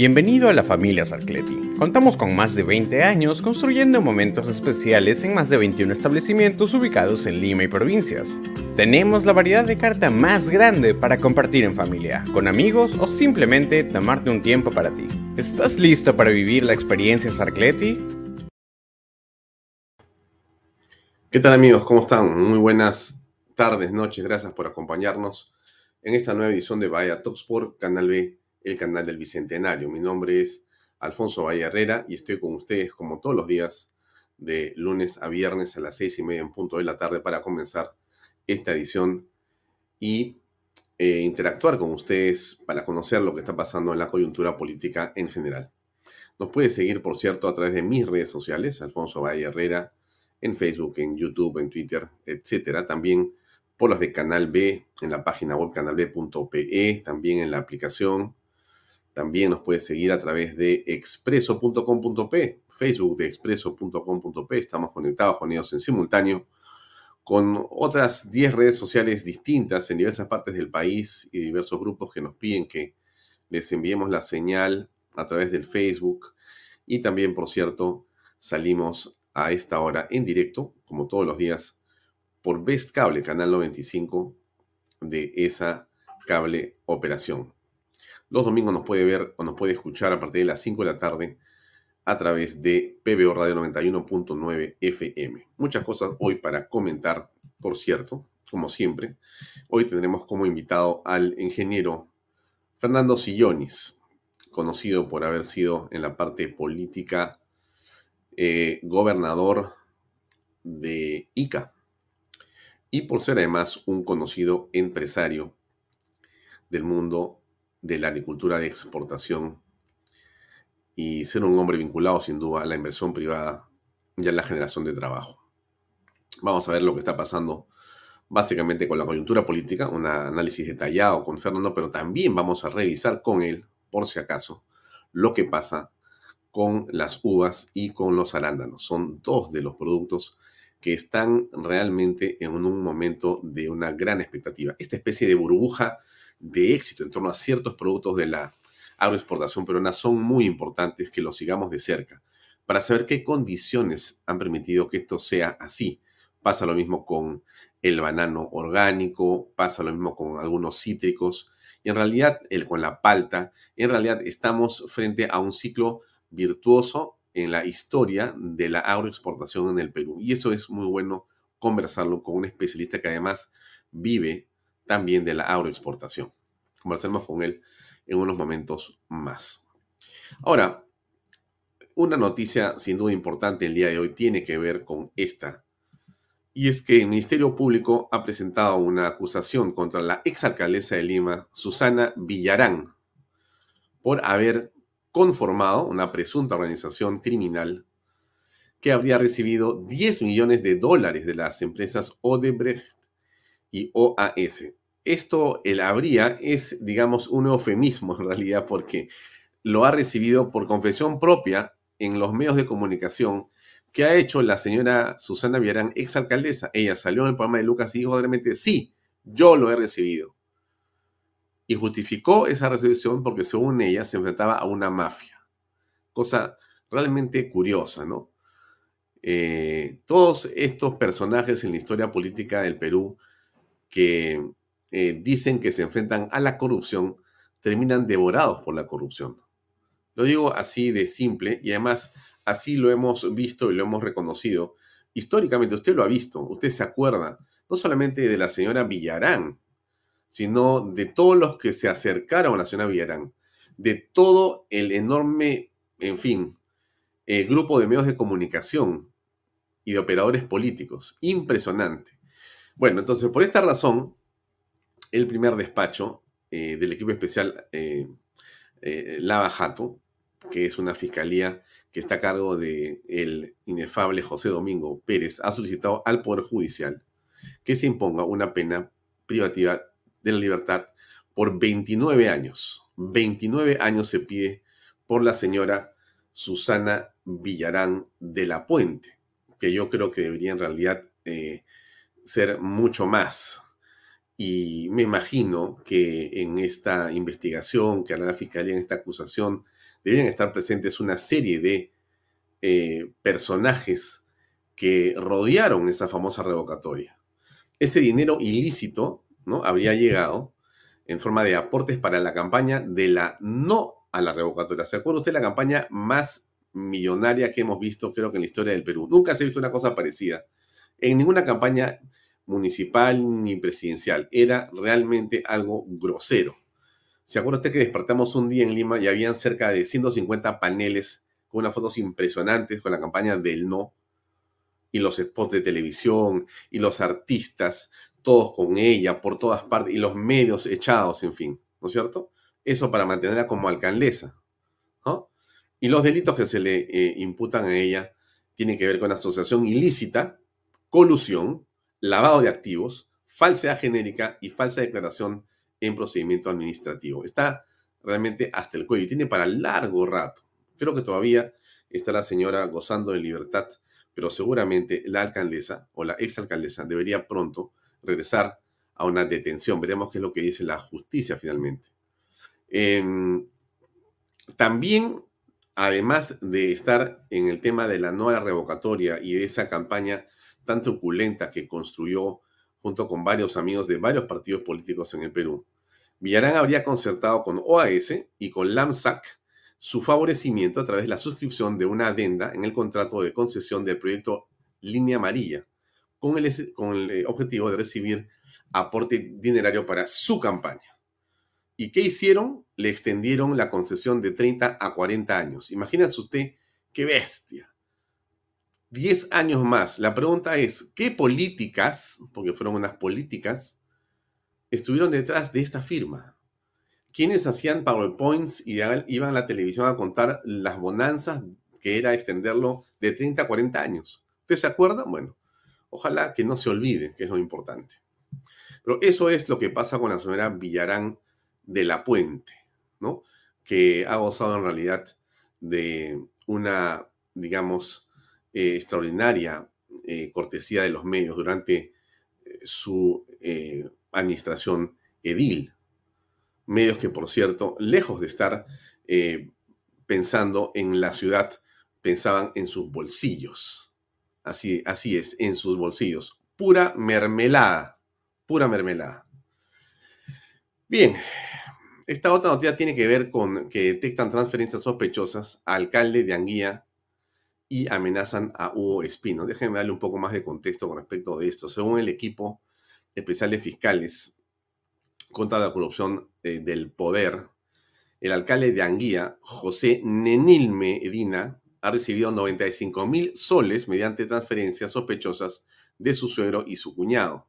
Bienvenido a la familia Sarcleti. Contamos con más de 20 años construyendo momentos especiales en más de 21 establecimientos ubicados en Lima y provincias. Tenemos la variedad de carta más grande para compartir en familia, con amigos o simplemente tomarte un tiempo para ti. ¿Estás listo para vivir la experiencia Sarcleti? ¿Qué tal amigos? ¿Cómo están? Muy buenas tardes, noches. Gracias por acompañarnos en esta nueva edición de Vaya Top Canal B el canal del Bicentenario. Mi nombre es Alfonso Valle Herrera y estoy con ustedes como todos los días de lunes a viernes a las seis y media en punto de la tarde para comenzar esta edición y eh, interactuar con ustedes para conocer lo que está pasando en la coyuntura política en general. Nos puede seguir, por cierto, a través de mis redes sociales, Alfonso Valle Herrera, en Facebook, en YouTube, en Twitter, etcétera. También por las de Canal B, en la página web canalb.pe, también en la aplicación también nos puede seguir a través de expreso.com.p, Facebook de expreso.com.p. Estamos conectados con ellos en simultáneo con otras 10 redes sociales distintas en diversas partes del país y diversos grupos que nos piden que les enviemos la señal a través del Facebook. Y también, por cierto, salimos a esta hora en directo, como todos los días, por Best Cable, canal 95 de esa cable operación. Los domingos nos puede ver o nos puede escuchar a partir de las 5 de la tarde a través de PBO Radio 91.9 FM. Muchas cosas hoy para comentar, por cierto, como siempre. Hoy tendremos como invitado al ingeniero Fernando Sillonis, conocido por haber sido en la parte política eh, gobernador de Ica y por ser además un conocido empresario del mundo de la agricultura de exportación y ser un hombre vinculado sin duda a la inversión privada y a la generación de trabajo. Vamos a ver lo que está pasando básicamente con la coyuntura política, un análisis detallado con Fernando, pero también vamos a revisar con él, por si acaso, lo que pasa con las uvas y con los arándanos. Son dos de los productos que están realmente en un momento de una gran expectativa. Esta especie de burbuja de éxito en torno a ciertos productos de la agroexportación peruana son muy importantes que los sigamos de cerca para saber qué condiciones han permitido que esto sea así. Pasa lo mismo con el banano orgánico, pasa lo mismo con algunos cítricos y en realidad el, con la palta, en realidad estamos frente a un ciclo virtuoso en la historia de la agroexportación en el Perú. Y eso es muy bueno conversarlo con un especialista que además vive también de la agroexportación. Conversemos con él en unos momentos más. Ahora, una noticia sin duda importante el día de hoy tiene que ver con esta. Y es que el Ministerio Público ha presentado una acusación contra la exalcaldesa de Lima, Susana Villarán, por haber conformado una presunta organización criminal que habría recibido 10 millones de dólares de las empresas Odebrecht y OAS esto, el habría, es, digamos, un eufemismo en realidad, porque lo ha recibido por confesión propia en los medios de comunicación que ha hecho la señora Susana Villarán, exalcaldesa. Ella salió en el programa de Lucas y dijo realmente, sí, yo lo he recibido. Y justificó esa recepción porque según ella se enfrentaba a una mafia. Cosa realmente curiosa, ¿no? Eh, todos estos personajes en la historia política del Perú que eh, dicen que se enfrentan a la corrupción terminan devorados por la corrupción. Lo digo así de simple y además así lo hemos visto y lo hemos reconocido. Históricamente usted lo ha visto, usted se acuerda no solamente de la señora Villarán, sino de todos los que se acercaron a la señora Villarán, de todo el enorme, en fin, eh, grupo de medios de comunicación y de operadores políticos. Impresionante. Bueno, entonces por esta razón, el primer despacho eh, del equipo especial eh, eh, Lava Jato, que es una fiscalía que está a cargo del el inefable José Domingo Pérez, ha solicitado al Poder Judicial que se imponga una pena privativa de la libertad por 29 años. 29 años se pide por la señora Susana Villarán de la Puente, que yo creo que debería en realidad ser mucho más. Y me imagino que en esta investigación que hará la Fiscalía, en esta acusación, deberían estar presentes una serie de eh, personajes que rodearon esa famosa revocatoria. Ese dinero ilícito ¿no? habría llegado en forma de aportes para la campaña de la no a la revocatoria. ¿Se acuerda usted la campaña más millonaria que hemos visto, creo que en la historia del Perú? Nunca se ha visto una cosa parecida. En ninguna campaña municipal ni presidencial. Era realmente algo grosero. ¿Se acuerda usted que despertamos un día en Lima y habían cerca de 150 paneles con unas fotos impresionantes con la campaña del no? Y los spots de televisión y los artistas, todos con ella por todas partes y los medios echados, en fin, ¿no es cierto? Eso para mantenerla como alcaldesa. Y los delitos que se le eh, imputan a ella tienen que ver con asociación ilícita, colusión, lavado de activos, falsedad genérica y falsa declaración en procedimiento administrativo. Está realmente hasta el cuello y tiene para largo rato. Creo que todavía está la señora gozando de libertad, pero seguramente la alcaldesa o la exalcaldesa debería pronto regresar a una detención. Veremos qué es lo que dice la justicia finalmente. Em, también, además de estar en el tema de la nueva revocatoria y de esa campaña tan truculenta que construyó junto con varios amigos de varios partidos políticos en el Perú, Villarán habría concertado con OAS y con LAMSAC su favorecimiento a través de la suscripción de una adenda en el contrato de concesión del proyecto Línea Amarilla, con el, con el eh, objetivo de recibir aporte dinerario para su campaña. ¿Y qué hicieron? Le extendieron la concesión de 30 a 40 años. Imagínese usted qué bestia. 10 años más. La pregunta es, ¿qué políticas, porque fueron unas políticas, estuvieron detrás de esta firma? ¿Quiénes hacían PowerPoints y iban a la televisión a contar las bonanzas que era extenderlo de 30 a 40 años? ¿Usted se acuerda? Bueno, ojalá que no se olvide, que es lo importante. Pero eso es lo que pasa con la señora Villarán de la Puente, ¿no? Que ha gozado en realidad de una, digamos, eh, extraordinaria eh, cortesía de los medios durante eh, su administración edil. Medios que, por cierto, lejos de estar pensando en la ciudad, pensaban en sus bolsillos. Así, así es, en sus bolsillos. Pura mermelada, pura mermelada. Bien, esta otra noticia tiene que ver con que detectan transferencias sospechosas alcalde de Anguía y amenazan a Hugo Espino. Déjenme darle un poco más de contexto con respecto de esto. Según el equipo especial de fiscales contra la corrupción eh, del poder, el alcalde de Anguía, José Nenil Medina, ha recibido 95 mil soles mediante transferencias sospechosas de su suegro y su cuñado,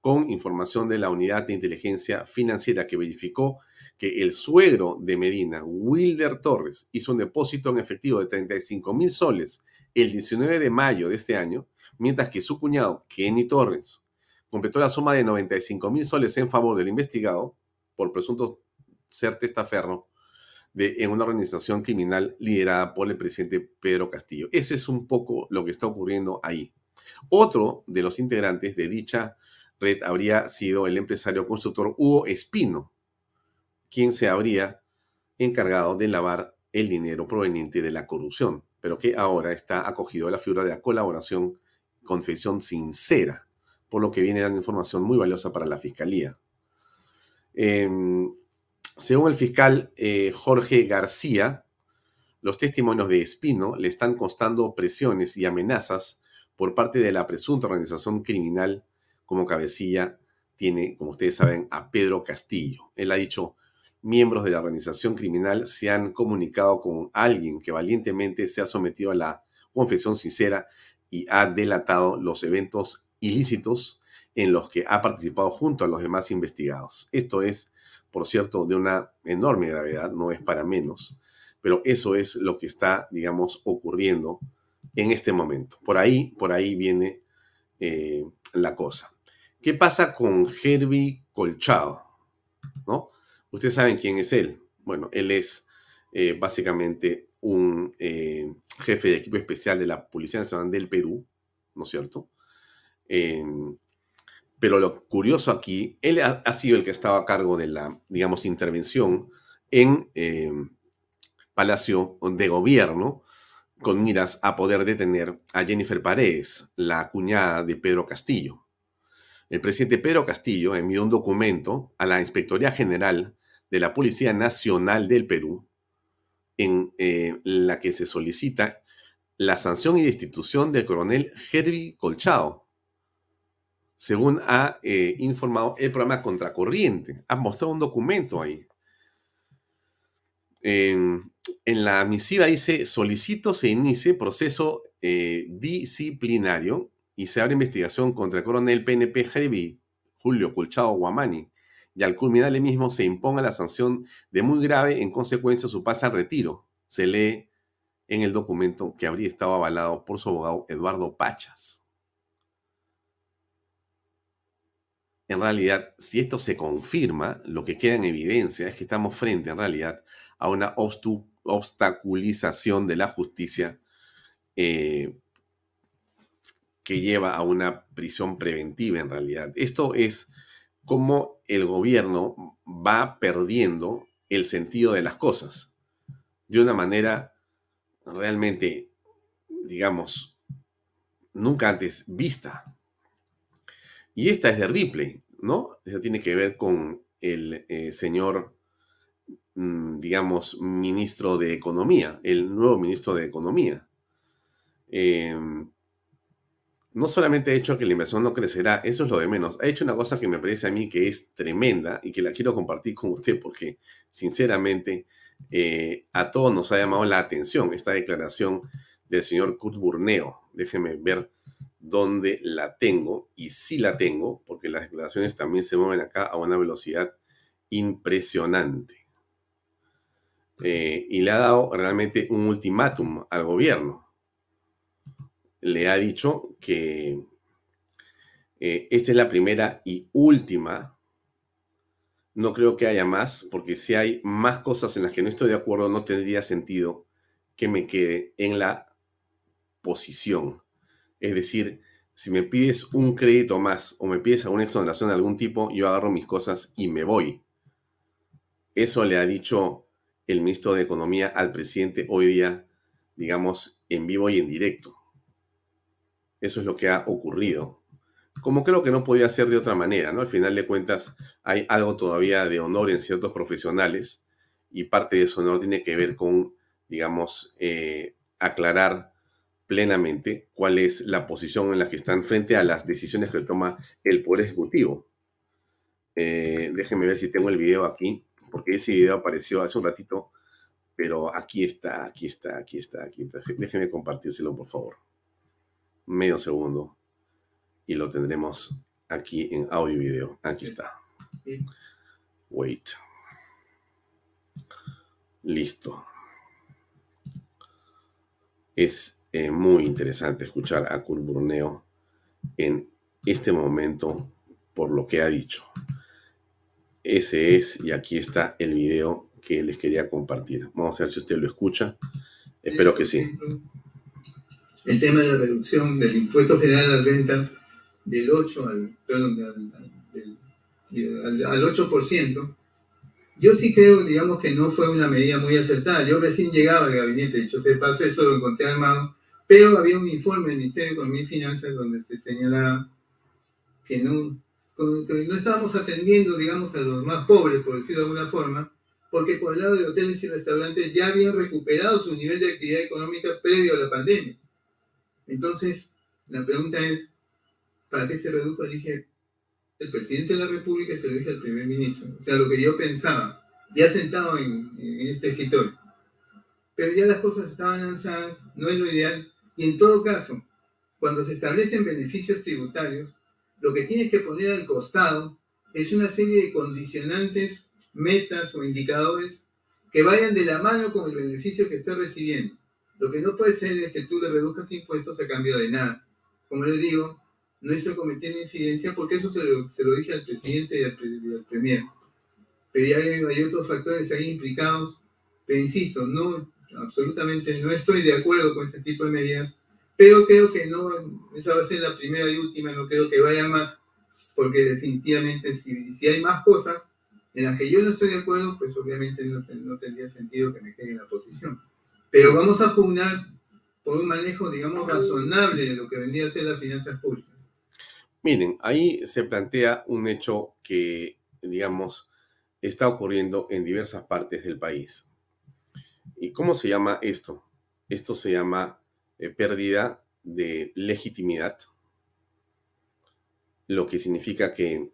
con información de la unidad de inteligencia financiera que verificó que el suegro de Medina, Wilder Torres, hizo un depósito en efectivo de 35 mil soles el 19 de mayo de este año, mientras que su cuñado, Kenny Torres, completó la suma de 95 mil soles en favor del investigado por presunto ser testaferro de, en una organización criminal liderada por el presidente Pedro Castillo. Eso es un poco lo que está ocurriendo ahí. Otro de los integrantes de dicha red habría sido el empresario constructor Hugo Espino, quien se habría encargado de lavar el dinero proveniente de la corrupción, pero que ahora está acogido a la figura de la colaboración, confesión sincera, por lo que viene dando información muy valiosa para la Fiscalía. Em, según el fiscal eh, Jorge García, los testimonios de Espino le están costando presiones y amenazas por parte de la presunta organización criminal como cabecilla tiene, como ustedes saben, a Pedro Castillo. Él ha dicho, miembros de la organización criminal se han comunicado con alguien que valientemente se ha sometido a la confesión sincera y ha delatado los eventos ilícitos en los que ha participado junto a los demás investigados. Esto es, por cierto, de una enorme gravedad, no es para menos, pero eso es lo que está, digamos, ocurriendo en este momento. Por ahí, por ahí viene eh, la cosa. ¿Qué pasa con Herbie Colchado? Ustedes saben quién es él. Bueno, él es eh, básicamente un eh, jefe de equipo especial de la Policía Nacional del Perú, ¿no es cierto? Em, pero lo curioso aquí, él ha, ha, sido el que estaba a cargo de la, digamos, intervención en em, Palacio de Gobierno con miras a poder detener a Jennifer Paredes, la cuñada de Pedro Castillo el presidente Pedro Castillo envió un documento a la Inspectoría General de la Policía Nacional del Perú en eh, la que se solicita la sanción y destitución del coronel Herbie Colchado, según ha eh, informado el programa Contracorriente. Ha mostrado un documento ahí. En, la misiva dice, solicito se inicie proceso eh, disciplinario y se abre investigación contra el coronel PNP Heavy Julio Colchado Guamani y al culminar el mismo se imponga la sanción de muy grave en consecuencia su pase al retiro. Se lee en el documento que habría estado avalado por su abogado Eduardo Pachas. En realidad, si esto se confirma, lo que queda en evidencia es que estamos frente en realidad a una obstaculización de la justicia eh, que lleva a una prisión preventiva en realidad. Esto es como el gobierno va perdiendo el sentido de las cosas de una manera realmente, digamos, nunca antes vista. Y esta es de Ripley, ¿no? Esa tiene que ver con el eh, señor, mm, digamos, ministro de Economía, el nuevo ministro de Economía. Eh, no solamente ha hecho que la inversión no crecerá, eso es lo de menos, ha hecho una cosa que me parece a mí que es tremenda y que la quiero compartir con usted porque sinceramente eh, a todos nos ha llamado la atención esta declaración del señor Kurt Burneo. Déjeme ver dónde la tengo y sí la tengo porque las declaraciones también se mueven acá a una velocidad impresionante. Eh, y le ha dado realmente un ultimátum al gobierno le ha dicho que eh, esta es la primera y última. No creo que haya más, porque si hay más cosas en las que no estoy de acuerdo, no tendría sentido que me quede en la posición. Es decir, si me pides un crédito más o me pides alguna exoneración de algún tipo, yo agarro mis cosas y me voy. Eso le ha dicho el ministro de Economía al presidente hoy día, digamos, en vivo y en directo. Eso es lo que ha ocurrido. Como creo que no podía ser de otra manera, ¿no? Al final de cuentas, hay algo todavía de honor en ciertos profesionales y parte de ese honor tiene que ver con, digamos, eh, aclarar plenamente cuál es la posición en la que están frente a las decisiones que toma el Poder Ejecutivo. Eh, déjenme ver si tengo el video aquí, porque ese video apareció hace un ratito, pero aquí está, aquí está, aquí está, aquí está. Déjenme compartírselo, por favor medio segundo y lo tendremos aquí en audio y video. Aquí está. Wait. Listo. Es eh, muy interesante escuchar a Kurt Bruneo en este momento por lo que ha dicho. Ese es, y aquí está el video que les quería compartir. Vamos a ver si usted lo escucha. Espero que sí el tema de la reducción del impuesto general a las ventas del 8 al, perdón, al, al, 8%, yo sí creo, digamos, que no fue una medida muy acertada. Yo recién llegaba al gabinete, dicho sea de paso, eso lo encontré armado, pero había un informe del Ministerio de Economía y Finanzas donde se señalaba que no, no estábamos atendiendo, digamos, a los más pobres, por decirlo de alguna forma, porque por el lado de hoteles y restaurantes ya habían recuperado su nivel de actividad económica previo a la pandemia. Entonces, la pregunta es, ¿para qué se redujo? Elige el presidente de la República se lo dije al primer ministro. O sea, lo que yo pensaba, ya sentado en, en este escritorio. Pero ya las cosas estaban lanzadas, no es lo ideal. Y en todo caso, cuando se establecen beneficios tributarios, lo que tienes que poner al costado es una serie de condicionantes, metas o indicadores que vayan de la mano con el beneficio que estás recibiendo. Lo que no puede ser es que tú le reduzcas impuestos a cambio de nada. Como les digo, no estoy cometiendo infidencia porque eso se lo, dije al presidente y al, premier. Pero ya hay, hay, otros factores ahí implicados. Pero insisto, no, absolutamente no estoy de acuerdo con este tipo de medidas pero creo que no, esa va a ser la primera y última, no creo que vaya más, porque definitivamente si, si hay más cosas en las que yo no estoy de acuerdo, pues obviamente no, no tendría sentido que me quede en la posición. Pero vamos a pugnar por un manejo, digamos, razonable de lo que vendría a ser las finanzas públicas. Miren, ahí se plantea un hecho que, digamos, está ocurriendo en diversas partes del país. ¿Y cómo se llama esto? Esto se llama eh, pérdida de legitimidad, lo que significa que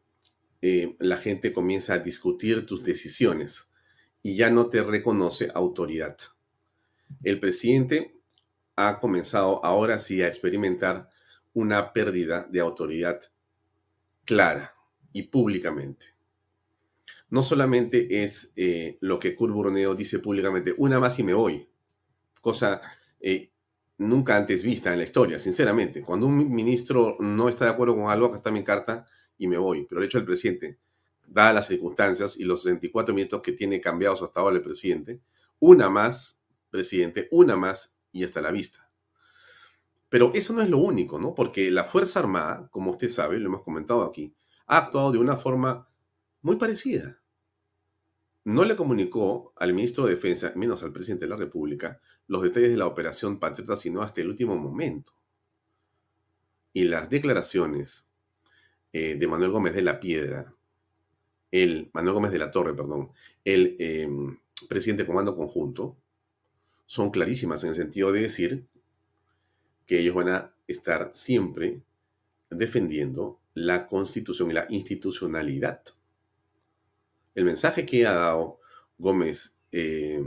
eh, la gente comienza a discutir tus decisiones y ya no te reconoce autoridad. El presidente ha comenzado ahora sí a experimentar una pérdida de autoridad clara y públicamente. No solamente es eh, lo que Kurt Burneo dice públicamente, una más y me voy, cosa nunca antes vista en la historia, sinceramente. Cuando un ministro no está de acuerdo con algo, acá está mi carta y me voy. Pero el hecho del presidente, dadas las circunstancias y los 64 minutos que tiene cambiados hasta ahora el presidente, una más, presidente, una más y hasta la vista. Pero eso no es lo único, ¿no? Porque la Fuerza Armada, como usted sabe, lo hemos comentado aquí, ha actuado de una forma muy parecida no le comunicó al ministro de Defensa, menos al presidente de la República, los detalles de la operación Patriota, sino hasta el último momento. Y las declaraciones eh, de Manuel Gómez de la Piedra, el Manuel Gómez de la Torre, perdón, el em, presidente de Comando Conjunto, son clarísimas en el sentido de decir que ellos van a estar siempre defendiendo la constitución y la institucionalidad el mensaje que ha dado Gómez, eh,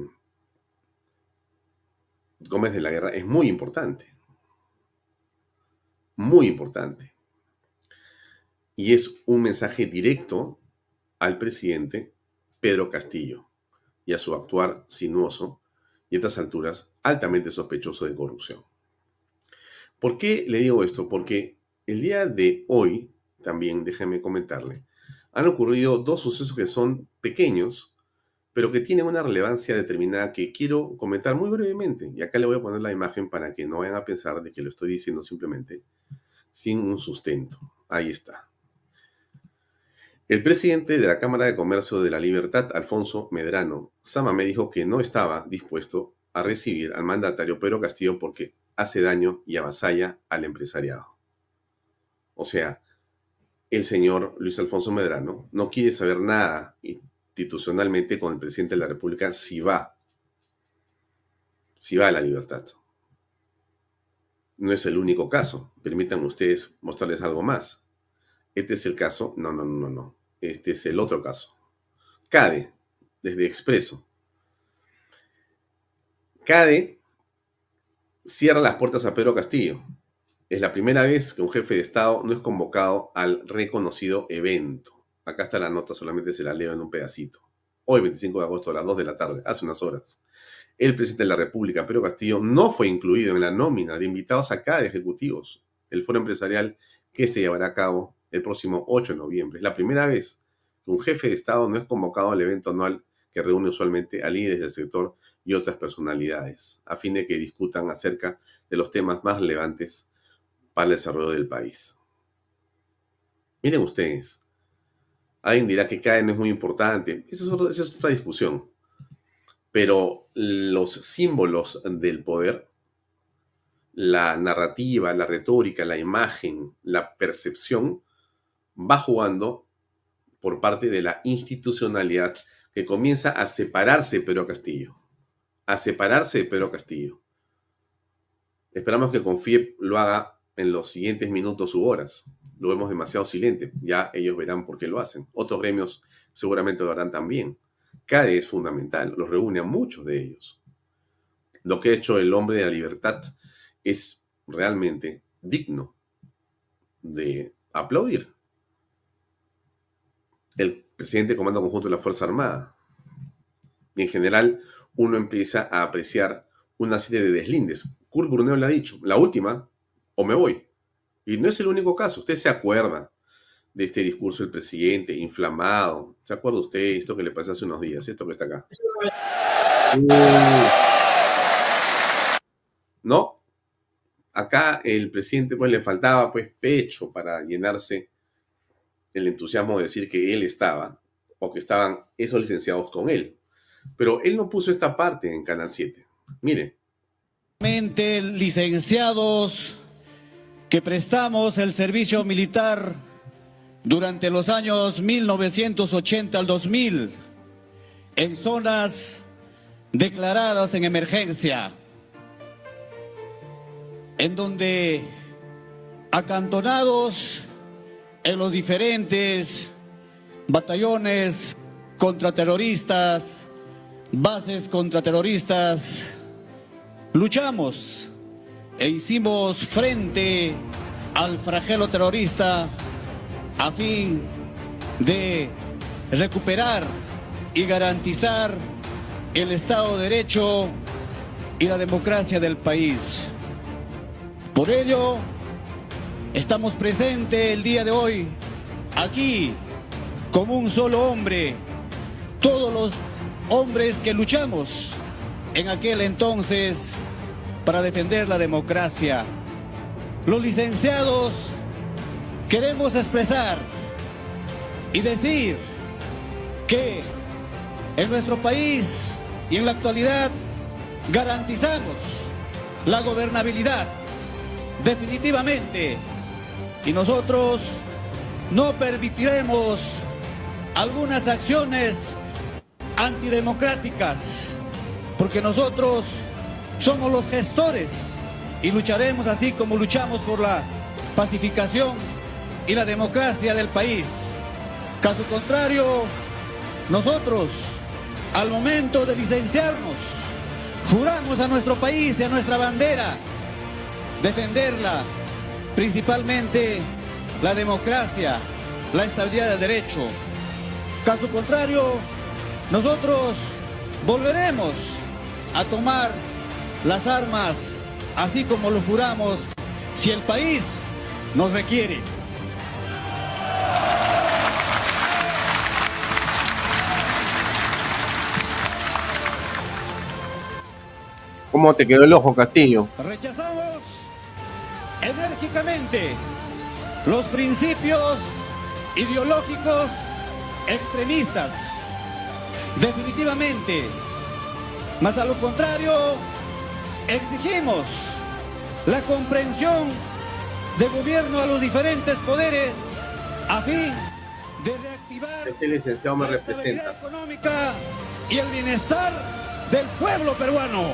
Gómez de la Guerra es muy importante. Muy importante. Y es un mensaje directo al presidente Pedro Castillo y a su actuar sinuoso y a estas alturas altamente sospechoso de corrupción. ¿Por qué le digo esto? Porque el día de hoy, también déjeme comentarle, han ocurrido dos sucesos que son pequeños, pero que tienen una relevancia determinada que quiero comentar muy brevemente. Y acá le voy a poner la imagen para que no vayan a pensar de que lo estoy diciendo simplemente sin un sustento. Ahí está. El presidente de la Cámara de Comercio de la Libertad, Alfonso Medrano, Sama me dijo que no estaba dispuesto a recibir al mandatario Pedro Castillo porque hace daño y avasalla al empresariado. O sea, el señor Luis Alfonso Medrano no quiere saber nada institucionalmente con el presidente de la República si va, si va a la libertad. No es el único caso. Permítanme ustedes mostrarles algo más. Este es el caso, no, no, no, no. Este es el otro caso. CADE, desde Expreso. CADE cierra las puertas a Pedro Castillo. Es la primera vez que un jefe de Estado no es convocado al reconocido evento. Acá está la nota, solamente se la leo en un pedacito. Hoy, 25 de agosto, a las 2 de la tarde, hace unas horas. El presidente de la República, Pedro Castillo, no fue incluido en la nómina de invitados acá de ejecutivos. El foro empresarial que se llevará a cabo el próximo 8 de noviembre. Es la primera vez que un jefe de Estado no es convocado al evento anual que reúne usualmente a líderes del sector y otras personalidades, a fin de que discutan acerca de los temas más relevantes para el desarrollo del país. Miren ustedes, alguien dirá que CAE no es muy importante, esa es, es otra discusión, pero los símbolos del poder, la narrativa, la retórica, la imagen, la percepción, va jugando por parte de la institucionalidad que comienza a separarse Pedro Castillo. A separarse de Pedro Castillo. Esperamos que Confie lo haga en los siguientes minutos u horas. Lo vemos demasiado silente. Ya ellos verán por qué lo hacen. Otros gremios seguramente lo harán también. CADE es fundamental. Los reúne a muchos de ellos. Lo que ha hecho el hombre de la libertad es realmente digno de aplaudir. El presidente Comando Conjunto de la Fuerza Armada. Y en general, uno empieza a apreciar una serie de deslindes. Kurt Bruneo le ha dicho, la última, o me voy. Y no es el único caso. Usted se acuerda de este discurso del presidente, inflamado. ¿Se acuerda usted esto que le pasó hace unos días? Esto que está acá. ¿No? Acá el presidente pues le faltaba pues pecho para llenarse el entusiasmo de decir que él estaba o que estaban esos licenciados con él. Pero él no puso esta parte en Canal 7. Mire. Licenciados que prestamos el servicio militar durante los años 1980 al 2000 en zonas declaradas en emergencia, en donde acantonados en los diferentes batallones contraterroristas, bases contraterroristas, luchamos e hicimos frente al flagelo terrorista a fin de recuperar y garantizar el Estado de Derecho y la democracia del país. Por ello, estamos presentes el día de hoy aquí como un solo hombre, todos los hombres que luchamos en aquel entonces para defender la democracia. Los licenciados queremos expresar y decir que en nuestro país y en la actualidad garantizamos la gobernabilidad definitivamente y nosotros no permitiremos algunas acciones antidemocráticas porque nosotros somos los gestores y lucharemos así como luchamos por la pacificación y la democracia del país. Caso contrario, nosotros, al momento de licenciarnos, juramos a nuestro país y a nuestra bandera defenderla, principalmente la democracia, la estabilidad del derecho. Caso contrario, nosotros volveremos a tomar las armas, así como lo juramos, si el país nos requiere. ¿Cómo te quedó el ojo, Castillo? Rechazamos enérgicamente los principios ideológicos extremistas. Definitivamente. Más a lo contrario, exigimos la comprensión de gobierno a los diferentes poderes a fin de reactivar Ese licenciado me representa. la económica y el bienestar del pueblo peruano.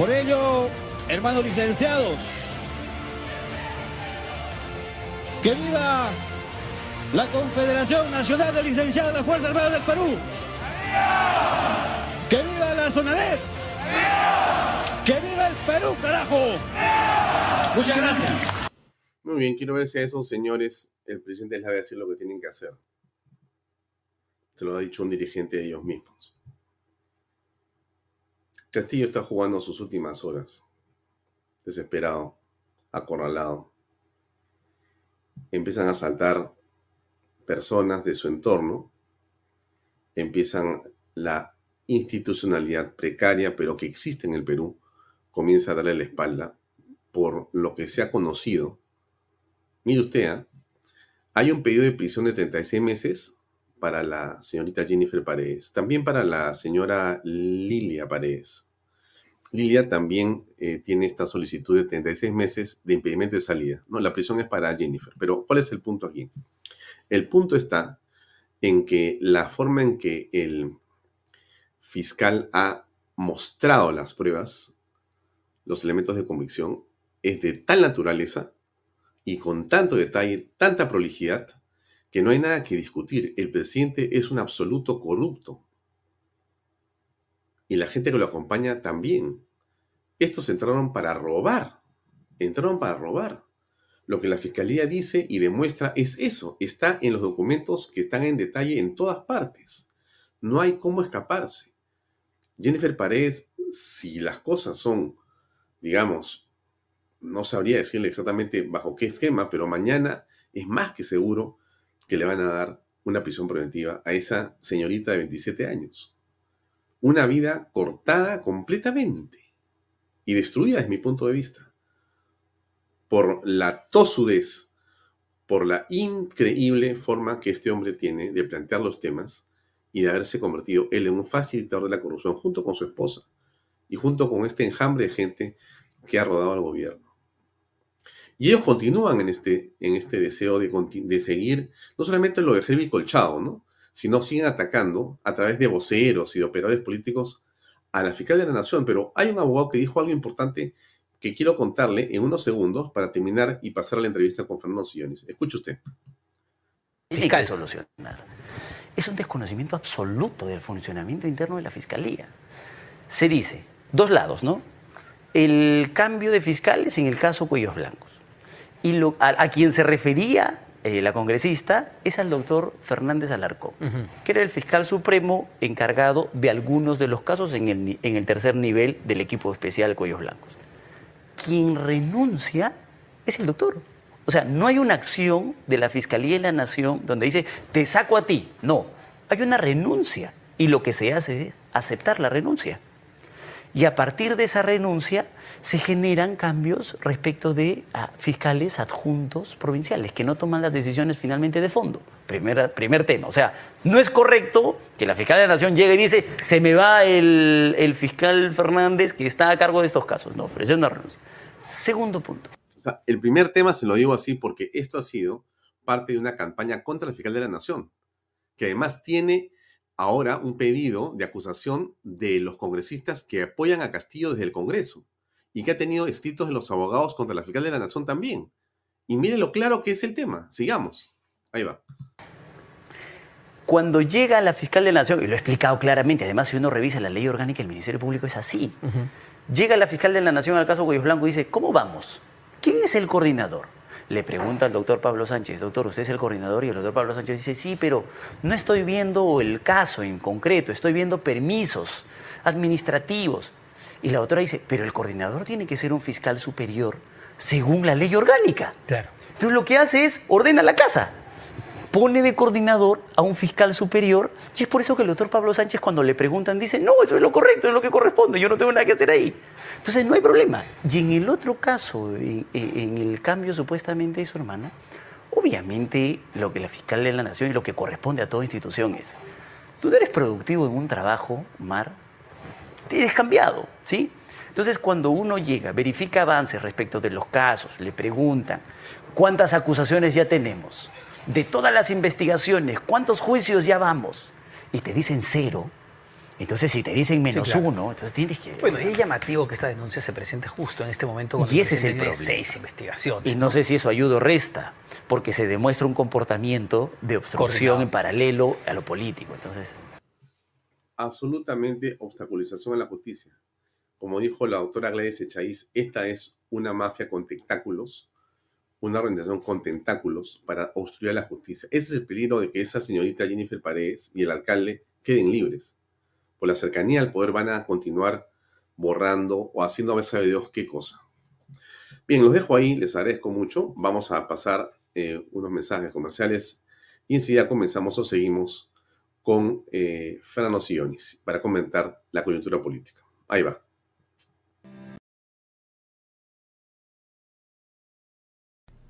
Por ello, hermanos licenciados, que viva la Confederación Nacional de Licenciados de las Fuerzas Armadas del Perú. ¡Que viva la SONADET! ¡Que viva el Perú, carajo! Muchas gracias. Muy bien, quiero ver si a esos señores el presidente les va a decir lo que tienen que hacer. Se lo ha dicho un dirigente de ellos mismos. Castillo está jugando sus últimas horas. Desesperado, acorralado. Empiezan a saltar personas de su entorno. Empiezan la institucionalidad precaria, pero que existe en el Perú, comienza a darle la espalda por lo que se ha conocido. Mire usted, ¿ah? hay un pedido de prisión de 36 meses para la señorita Jennifer Paredes, también para la señora Lilia Paredes. Lilia también eh, tiene esta solicitud de 36 meses de impedimento de salida. No, la prisión es para Jennifer. Pero ¿cuál es el punto aquí? El punto está en que la forma en que el fiscal ha mostrado las pruebas, los elementos de convicción, es de tal naturaleza y con tanto detalle, tanta prolijidad, que no hay nada que discutir. El presidente es un absoluto corrupto. Y la gente que lo acompaña también. Estos entraron para robar. Entraron para robar. Lo que la fiscalía dice y demuestra es eso. Está en los documentos que están en detalle en todas partes. No hay cómo escaparse. Jennifer Paredes, si las cosas son, digamos, no sabría decirle exactamente bajo qué esquema, pero mañana es más que seguro que le van a dar una prisión preventiva a esa señorita de 27 años. Una vida cortada completamente y destruida desde mi punto de vista por la tosudez, por la increíble forma que este hombre tiene de plantear los temas y de haberse convertido él en un facilitador de la corrupción junto con su esposa y junto con este enjambre de gente que ha rodado al gobierno. Y ellos continúan en este, en este deseo de, seguir, no solamente lo de Heavy Colchado, ¿no? sino siguen atacando a través de voceros y de operadores políticos a la fiscal de la Nación. Pero hay un abogado que dijo algo importante que quiero contarle en unos segundos para terminar y pasar a la entrevista con Fernando Sillones. Escuche usted. Fiscal solucionar. Es un desconocimiento absoluto del funcionamiento interno de la Fiscalía. Se dice, dos lados, ¿no? El cambio de fiscales en el caso Cuellos Blancos y a, quien se refería eh, la congresista es al doctor Fernández Alarcón, que era el fiscal supremo encargado de algunos de los casos en el, en el tercer nivel del equipo especial Cuellos Blancos. Quien renuncia es el doctor. O sea, no hay una acción de la Fiscalía de la Nación donde dice, te saco a ti. No, hay una renuncia. Y lo que se hace es aceptar la renuncia. Y a partir de esa renuncia se generan cambios respecto de fiscales adjuntos provinciales que no toman las decisiones finalmente de fondo. Primer, primer tema. O sea, no es correcto que la fiscal de la Nación llegue y dice, se me va el, fiscal Fernández que está a cargo de estos casos. No, pero es una renuncia. Segundo punto. O sea, el primer tema se lo digo así porque esto ha sido parte de una campaña contra el fiscal de la Nación, que además tiene ahora un pedido de acusación de los congresistas que apoyan a Castillo desde el Congreso y que ha tenido escritos de los abogados contra la fiscal de la Nación también. Y mire lo claro que es el tema. Sigamos. Ahí va. Cuando llega la fiscal de la Nación, y lo he explicado claramente, además si uno revisa la ley orgánica del Ministerio Público es así. Llega la fiscal de la Nación al caso Cuellos Blanco y dice, ¿cómo vamos? ¿Quién es el coordinador? Le pregunta al doctor Pablo Sánchez, doctor, ¿usted es el coordinador? Y el doctor Pablo Sánchez dice, sí, pero no estoy viendo el caso en concreto, estoy viendo permisos administrativos. Y la doctora dice, pero el coordinador tiene que ser un fiscal superior según la ley orgánica. Claro. Entonces lo que hace es ordena la casa pone de coordinador a un fiscal superior y es por eso que el doctor Pablo Sánchez cuando le preguntan dice, no, eso es lo correcto, es lo que corresponde, yo no tengo nada que hacer ahí. Entonces no hay problema. Y en el otro caso, en, el cambio supuestamente de su hermana, obviamente lo que la fiscal de la nación y lo que corresponde a toda institución es, tú no eres productivo en un trabajo, Mar, te eres cambiado, ¿sí? Entonces, cuando uno llega, verifica avances respecto de los casos, le preguntan, ¿cuántas acusaciones ya tenemos? De todas las investigaciones, ¿cuántos juicios ya vamos? Y te dicen cero. Entonces, si te dicen menos uno, entonces tienes que... Bueno, y es llamativo que esta denuncia se presente justo en este momento. Y ese es el problema. Seis investigaciones. Y no, sé si eso ayuda o resta, porque se demuestra un comportamiento de obstrucción en paralelo a lo político. Entonces... Absolutamente obstaculización a la justicia. Como dijo la doctora Gladys Echaíz, esta es una mafia con tentáculos una organización con tentáculos para obstruir la justicia. Ese es el peligro de que esa señorita Jennifer Paredes y el alcalde queden libres. Por la cercanía al poder van a continuar borrando o haciendo a veces a Dios qué cosa. Bien, los dejo ahí, les agradezco mucho. Vamos a pasar eh, unos mensajes comerciales y enseguida comenzamos o seguimos con eh, Fernando Sionis para comentar la coyuntura política. Ahí va.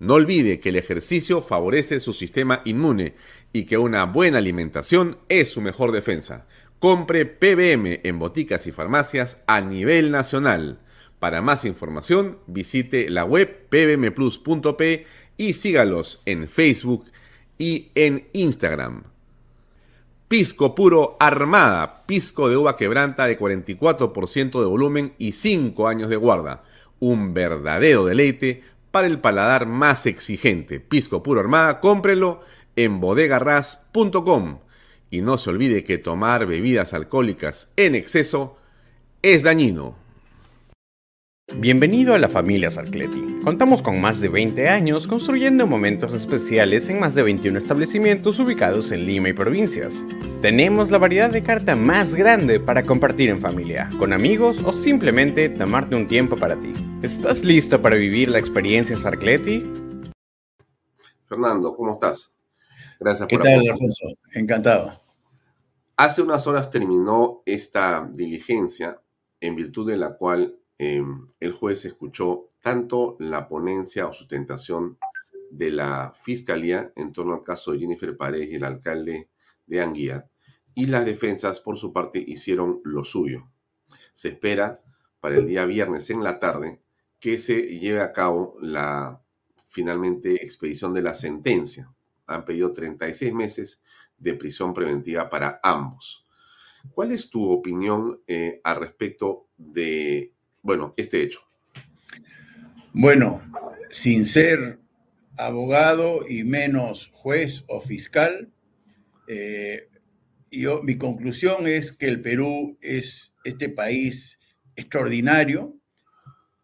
No olvide que el ejercicio favorece su sistema inmune y que una buena alimentación es su mejor defensa. Compre PBM en boticas y farmacias a nivel nacional. Para más información, visite la web pbmplus.p y sígalos en Facebook y en Instagram. Pisco puro Armada, pisco de uva quebranta de 44% de volumen y 5 años de guarda. Un verdadero deleite para el paladar más exigente. Pisco puro Armada, cómprelo en bodegarras.com. Y no se olvide que tomar bebidas alcohólicas en exceso es dañino. Bienvenido a la familia Sarcleti. Contamos con más de 20 años construyendo momentos especiales en más de 21 establecimientos ubicados en Lima y provincias. Tenemos la variedad de carta más grande para compartir en familia, con amigos o simplemente tomarte un tiempo para ti. ¿Estás listo para vivir la experiencia Sarcleti? Fernando, ¿cómo estás? Gracias por ¿Qué tal, Alfonso? Encantado. Hace unas horas terminó esta diligencia en virtud de la cual em, el juez escuchó tanto la ponencia o sustentación de la fiscalía en torno al caso de Jennifer Paredes y el alcalde de Anguía, y las defensas, por su parte, hicieron lo suyo. Se espera para el día viernes en la tarde que se lleve a cabo la finalmente expedición de la sentencia han pedido 36 meses de prisión preventiva para ambos. ¿Cuál es tu opinión eh, al respecto de, bueno, este hecho? Bueno, sin ser abogado y menos juez o fiscal, eh, yo, mi conclusión es que el Perú es este país extraordinario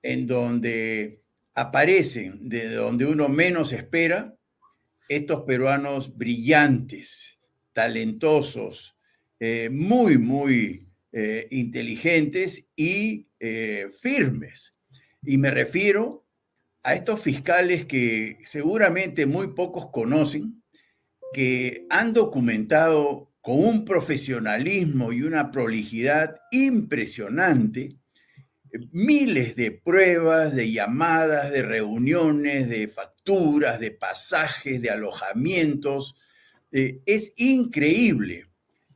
en donde aparecen de donde uno menos espera estos peruanos brillantes, talentosos, eh, muy, muy eh, inteligentes y eh, firmes. Y me refiero a estos fiscales que seguramente muy pocos conocen, que han documentado con un profesionalismo y una prolijidad impresionante miles de pruebas, de llamadas, de reuniones, de facturas, de pasajes, de alojamientos. Eh, es increíble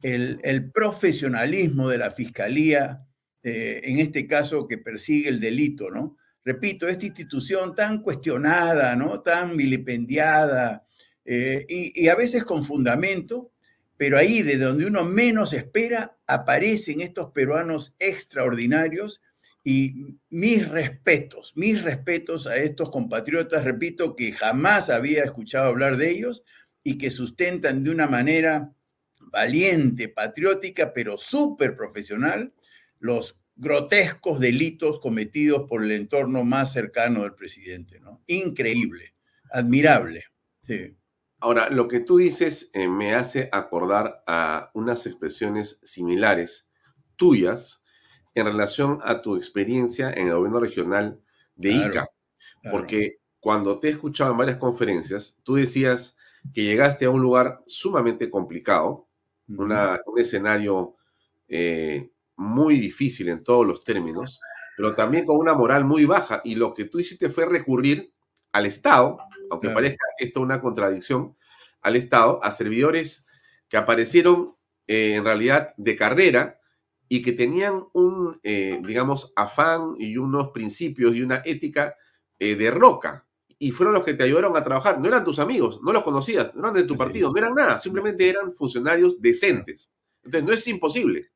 el, profesionalismo de la fiscalía, eh, en este caso que persigue el delito, ¿no? Repito, esta institución tan cuestionada, ¿no? Tan vilipendiada eh, y, y a veces con fundamento, pero ahí de donde uno menos espera aparecen estos peruanos extraordinarios y mis respetos, mis respetos a estos compatriotas, repito, que jamás había escuchado hablar de ellos y que sustentan de una manera valiente, patriótica, pero súper profesional, los grotescos delitos cometidos por el entorno más cercano del presidente. ¿no? Increíble, admirable. Ahora, lo que tú dices eh, me hace acordar a unas expresiones similares tuyas en relación a tu experiencia en el gobierno regional de ICA. Porque cuando te he escuchado en varias conferencias, tú decías que llegaste a un lugar sumamente complicado, un escenario eh, muy difícil en todos los términos, pero también con una moral muy baja. Y lo que tú hiciste fue recurrir al Estado, aunque parezca esto una contradicción, al Estado, a servidores que aparecieron eh, en realidad de carrera, y que tenían un, eh, digamos, afán y unos principios y una ética eh, de roca. Y fueron los que te ayudaron a trabajar. No eran tus amigos, no los conocías, no eran de tu partido, no eran nada, simplemente eran funcionarios decentes. Entonces, no es imposible.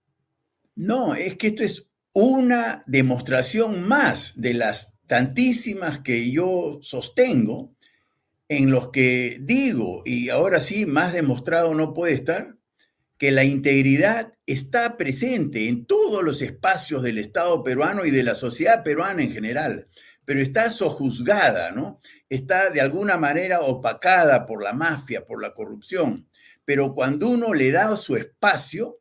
No, es que esto es una demostración más de las tantísimas que yo sostengo, en los que digo, y ahora sí, más demostrado no puede estar, que la integridad está presente en todos los espacios del Estado peruano y de la sociedad peruana en general, pero está sojuzgada, ¿no? Está de alguna manera opacada por la mafia, por la corrupción. pero cuando uno le da su espacio,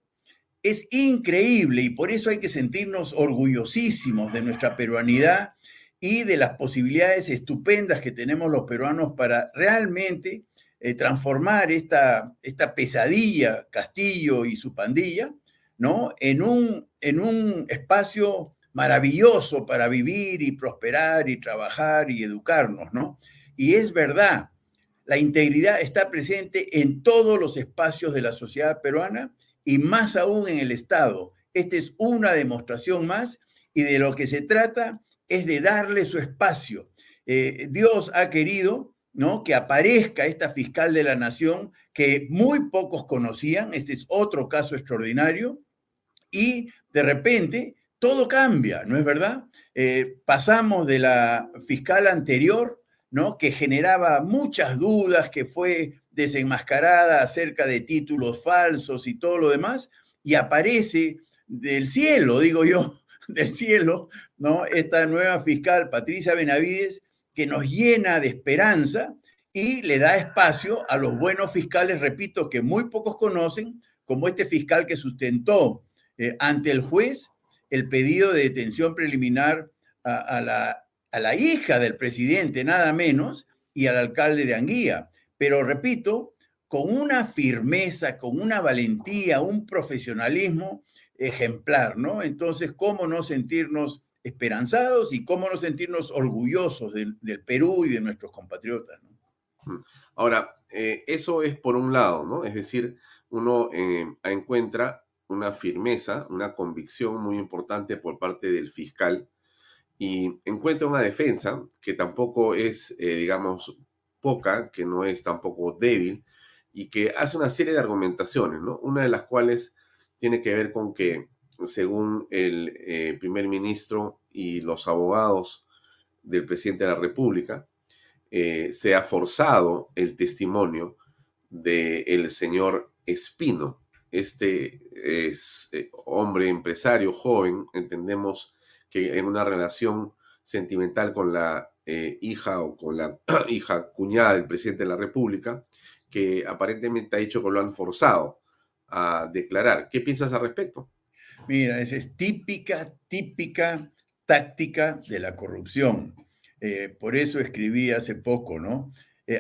es increíble y por eso hay que sentirnos orgullosísimos de nuestra peruanidad y de las posibilidades estupendas que tenemos los peruanos para realmente eh, transformar esta, esta pesadilla, Castillo y su pandilla, ¿no? En un, en un espacio maravilloso para vivir y prosperar y trabajar y educarnos, ¿no? Y es verdad, la integridad está presente en todos los espacios de la sociedad peruana y más aún en el Estado. Esta es una demostración más y de lo que se trata es de darle su espacio. Eh, Dios ha querido ¿no? que aparezca esta fiscal de la nación que muy pocos conocían, este es otro caso extraordinario, y de repente todo cambia, ¿no es verdad? Eh, pasamos de la fiscal anterior, ¿no? que generaba muchas dudas, que fue desenmascarada acerca de títulos falsos y todo lo demás, y aparece del cielo, digo yo, del cielo, ¿no? Esta nueva fiscal, Patricia Benavides, que nos llena de esperanza y le da espacio a los buenos fiscales, repito, que muy pocos conocen, como este fiscal que sustentó eh, ante el juez el pedido de detención preliminar a, la, a la hija del presidente, nada menos, y al alcalde de Anguía pero repito, con una firmeza, con una valentía, un profesionalismo ejemplar, ¿no? Entonces, ¿cómo no sentirnos esperanzados y cómo no sentirnos orgullosos del, Perú y de nuestros compatriotas? Ahora, eh, eso es por un lado, ¿no? Es decir, uno eh, encuentra una firmeza, una convicción muy importante por parte del fiscal y encuentra una defensa que tampoco es, eh, digamos, poca, que no es tampoco débil, y que hace una serie de argumentaciones, ¿no? Una de las cuales tiene que ver con que, según el eh, primer ministro y los abogados del presidente de la República, eh, se ha forzado el testimonio del señor Espino. Este es eh, hombre empresario joven, entendemos que en una relación sentimental con la eh, hija o con la hija cuñada del presidente de la República, que aparentemente ha dicho que lo han forzado a declarar. ¿Qué piensas al respecto? Mira, esa es típica, típica táctica de la corrupción. Eh, por eso escribí hace poco, ¿no?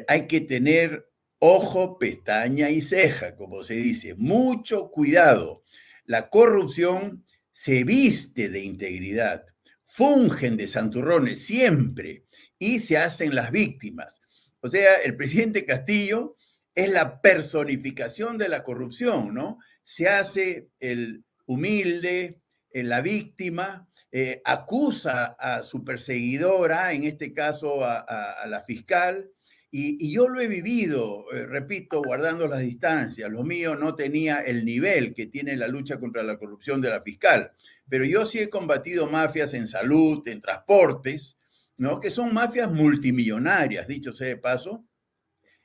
Hay que tener ojo, pestaña y ceja, como se dice. Mucho cuidado. La corrupción se viste de integridad, fungen de santurrones siempre y se hacen las víctimas. O sea, el presidente Castillo es la personificación de la corrupción, ¿no? Se hace el humilde, la víctima, eh, acusa a su perseguidora, en este caso a, la fiscal, y, yo lo he vivido, eh, repito, guardando las distancias. Lo mío no tenía el nivel que tiene la lucha contra la corrupción de la fiscal, pero yo sí he combatido mafias en salud, en transportes, ¿no? que son mafias multimillonarias, dicho sea de paso,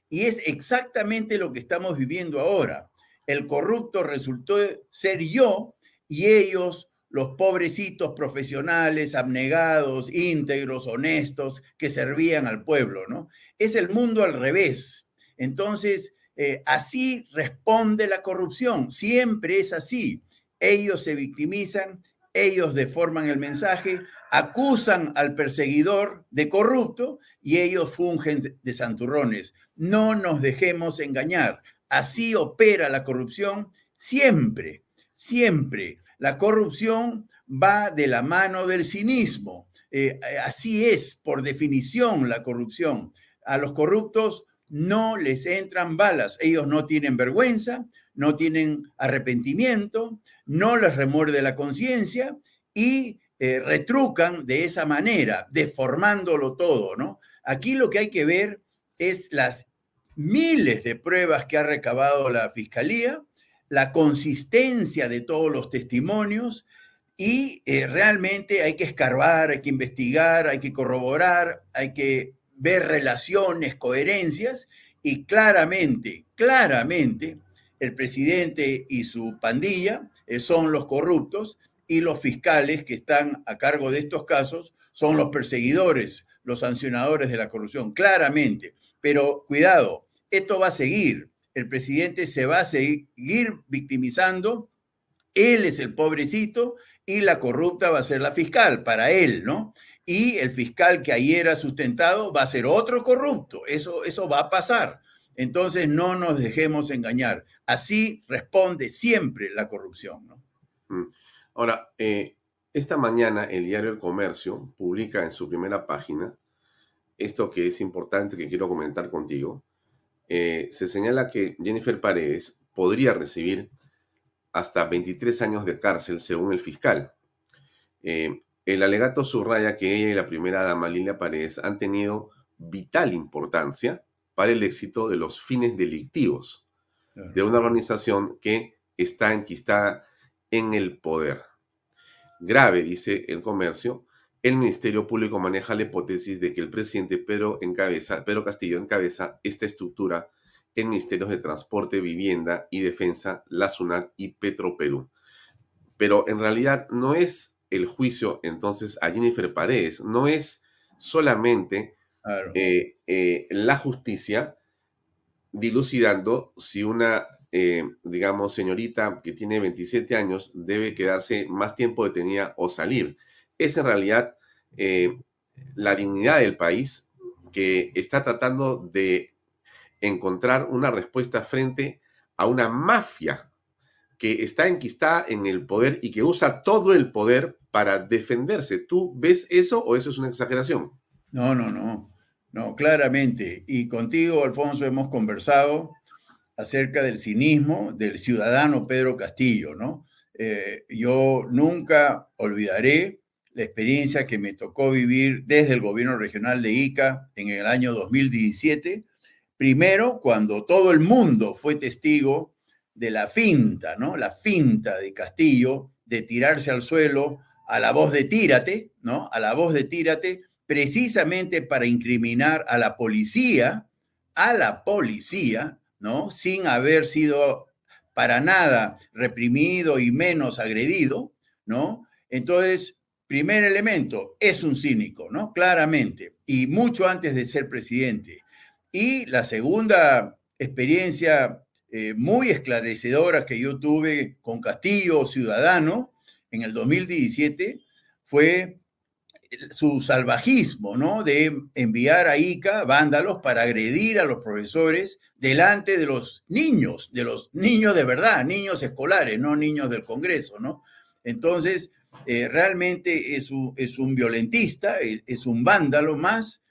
y es exactamente lo que estamos viviendo ahora. El corrupto resultó ser yo y ellos, los pobrecitos profesionales, abnegados, íntegros, honestos, que servían al pueblo, ¿no? Es el mundo al revés. Entonces, eh, así responde la corrupción, siempre es así. Ellos se victimizan, ellos deforman el mensaje, acusan al perseguidor de corrupto y ellos fungen de santurrones. No nos dejemos engañar. Así opera la corrupción siempre, siempre. La corrupción va de la mano del cinismo. Eh, así es, por definición, la corrupción. A los corruptos no les entran balas. Ellos no tienen vergüenza, no tienen arrepentimiento, no les remuerde la conciencia y eh, retrucan de esa manera, deformándolo todo, ¿no? Aquí lo que hay que ver es las miles de pruebas que ha recabado la Fiscalía, la consistencia de todos los testimonios y eh, realmente hay que escarbar, hay que investigar, hay que corroborar, hay que ver relaciones, coherencias y claramente, claramente el presidente y su pandilla eh, son los corruptos y los fiscales que están a cargo de estos casos son los perseguidores, los sancionadores de la corrupción, claramente. Pero cuidado, esto va a seguir. el presidente se va a seguir victimizando, él es el pobrecito y la corrupta va a ser la fiscal para él, ¿no? Y el fiscal que ayer ha sustentado va a ser otro corrupto, eso, eso va a pasar. Entonces no nos dejemos engañar. Así responde siempre la corrupción. Mm. Ahora, eh, esta mañana el diario El Comercio publica en su primera página esto que es importante que quiero comentar contigo. Eh, se señala que Jennifer Paredes podría recibir hasta 23 años de cárcel según el fiscal. Eh, el alegato subraya que ella y la primera dama Lilia Paredes han tenido vital importancia para el éxito de los fines delictivos de una organización que está enquistada en el poder. Grave, dice el comercio, el Ministerio Público maneja la hipótesis de que el presidente Pedro, encabeza, Pedro Castillo encabeza esta estructura en ministerios de Transporte, Vivienda y Defensa, la SUNAT y Petroperú. Pero en realidad no es el juicio entonces a Jennifer Paredes, no es solamente eh, eh, la justicia dilucidando si una eh, digamos, señorita que tiene 27 años debe quedarse más tiempo detenida o salir. Es en realidad la dignidad del país que está tratando de encontrar una respuesta frente a una mafia que está enquistada en el poder y que usa todo el poder para defenderse. ¿Tú ves eso o eso es una exageración? No, no, no. No, claramente. Y contigo, Alfonso, hemos conversado acerca del cinismo del ciudadano Pedro Castillo, ¿no? Eh, yo nunca olvidaré la experiencia que me tocó vivir desde el gobierno regional de Ica en el año 2017, primero cuando todo el mundo fue testigo de la finta, ¿no? La finta de Castillo de tirarse al suelo a la voz de tírate, ¿no? A la voz de tírate, precisamente para incriminar a la policía, a la policía, ¿no? Sin haber sido para nada reprimido y menos agredido, ¿no? Entonces, primer elemento, es un cínico, ¿no? Claramente, y mucho antes de ser presidente. Y la segunda experiencia eh, muy esclarecedora que yo tuve con Castillo Ciudadano en el 2017 fue su salvajismo, ¿no? De enviar a ICA vándalos para agredir a los profesores delante de los niños, de los niños de verdad, niños escolares, no niños del Congreso, ¿no? Entonces, eh, realmente es un, es un violentista, es, un vándalo más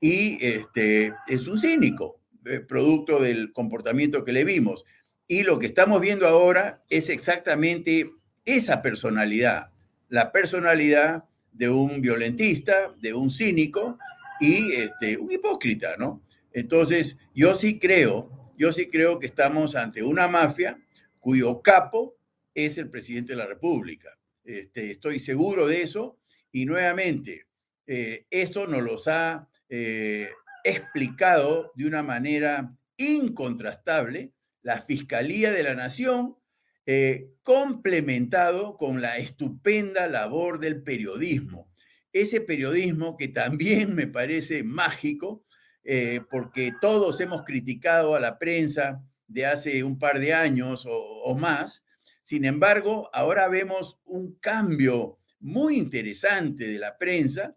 y este, es un cínico, producto del comportamiento que le vimos. Y lo que estamos viendo ahora es exactamente esa personalidad, la personalidad de un violentista, de un cínico y este, un hipócrita, ¿no? Entonces, yo sí creo, yo sí creo que estamos ante una mafia cuyo capo es el presidente de la República. Este, estoy seguro de eso y nuevamente, eh, esto nos los ha eh, explicado de una manera incontrastable la Fiscalía de la Nación, eh, complementado con la estupenda labor del periodismo. Ese periodismo que también me parece mágico, eh, porque todos hemos criticado a la prensa de hace un par de años o, más. Sin embargo, ahora vemos un cambio muy interesante de la prensa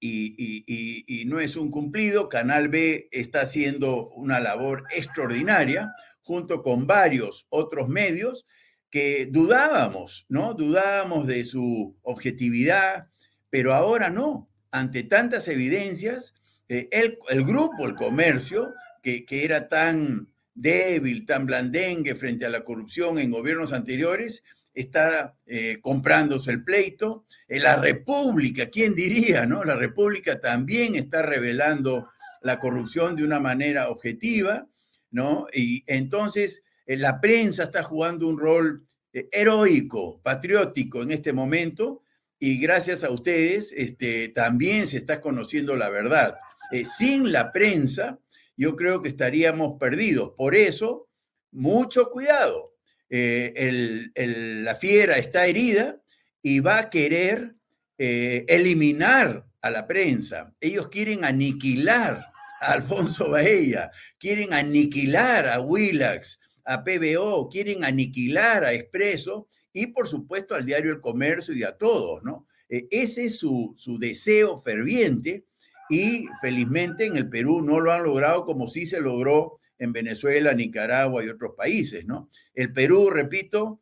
y, no es un cumplido. Canal B está haciendo una labor extraordinaria junto con varios otros medios que dudábamos, ¿no? Dudábamos de su objetividad, pero ahora no. Ante tantas evidencias, eh, el, grupo, el comercio, que, era tan débil, tan blandengue frente a la corrupción en gobiernos anteriores, está eh, comprándose el pleito. En la República, ¿quién diría, no? La República también está revelando la corrupción de una manera objetiva, ¿no? Y entonces eh, la prensa está jugando un rol heroico, patriótico en este momento, y gracias a ustedes este, también se está conociendo la verdad. Eh, sin la prensa, yo creo que estaríamos perdidos. Por eso, mucho cuidado. Eh, la fiera está herida y va a querer eh, eliminar a la prensa. Ellos quieren aniquilar a Alfonso Baella, quieren aniquilar a Willax, a PBO, quieren aniquilar a Expreso y por supuesto al diario El Comercio y a todos, ¿no? Eh, ese es su, su deseo ferviente y felizmente en el Perú no lo han logrado como sí se logró en Venezuela, Nicaragua y otros países, ¿no? El Perú, repito,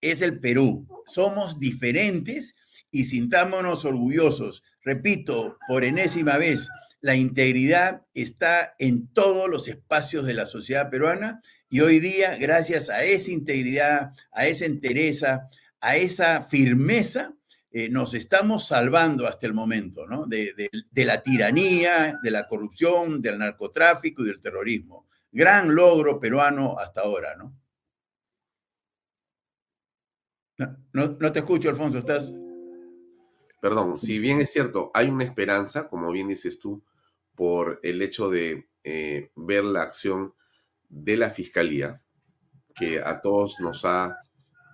es el Perú. Somos diferentes y sintámonos orgullosos. Repito, por enésima vez, la integridad está en todos los espacios de la sociedad peruana y hoy día, gracias a esa integridad, a esa entereza, a esa firmeza, eh, nos estamos salvando hasta el momento, ¿no? De, de, la tiranía, de la corrupción, del narcotráfico y del terrorismo. Gran logro peruano hasta ahora, ¿no? No, no te escucho, Alfonso, estás... Perdón, si bien es cierto, hay una esperanza, como bien dices tú, por el hecho de eh, ver la acción de la Fiscalía, que a todos nos ha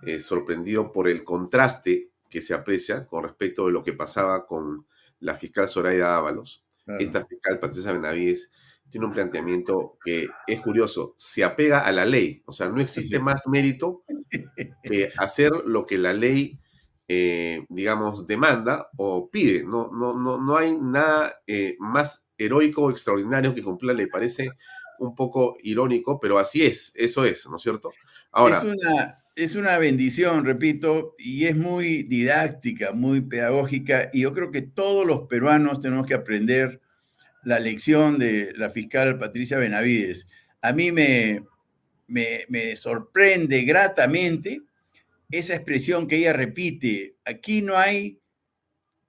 eh, sorprendido por el contraste que se aprecia con respecto de lo que pasaba con la fiscal Soraya Ábalos. Esta fiscal Patricia Benavides tiene un planteamiento que es curioso, se apega a la ley, o sea, no existe más mérito que hacer lo que la ley eh, digamos, demanda o pide. No, no, no, no hay nada eh, más heroico o extraordinario que cumplir Le parece un poco irónico, pero así es, eso es, ¿no es cierto? Ahora. Es una, es una bendición, repito, y es muy didáctica, muy pedagógica, y yo creo que todos los peruanos tenemos que aprender la lección de la fiscal Patricia Benavides. A mí me, me, sorprende gratamente esa expresión que ella repite, aquí no hay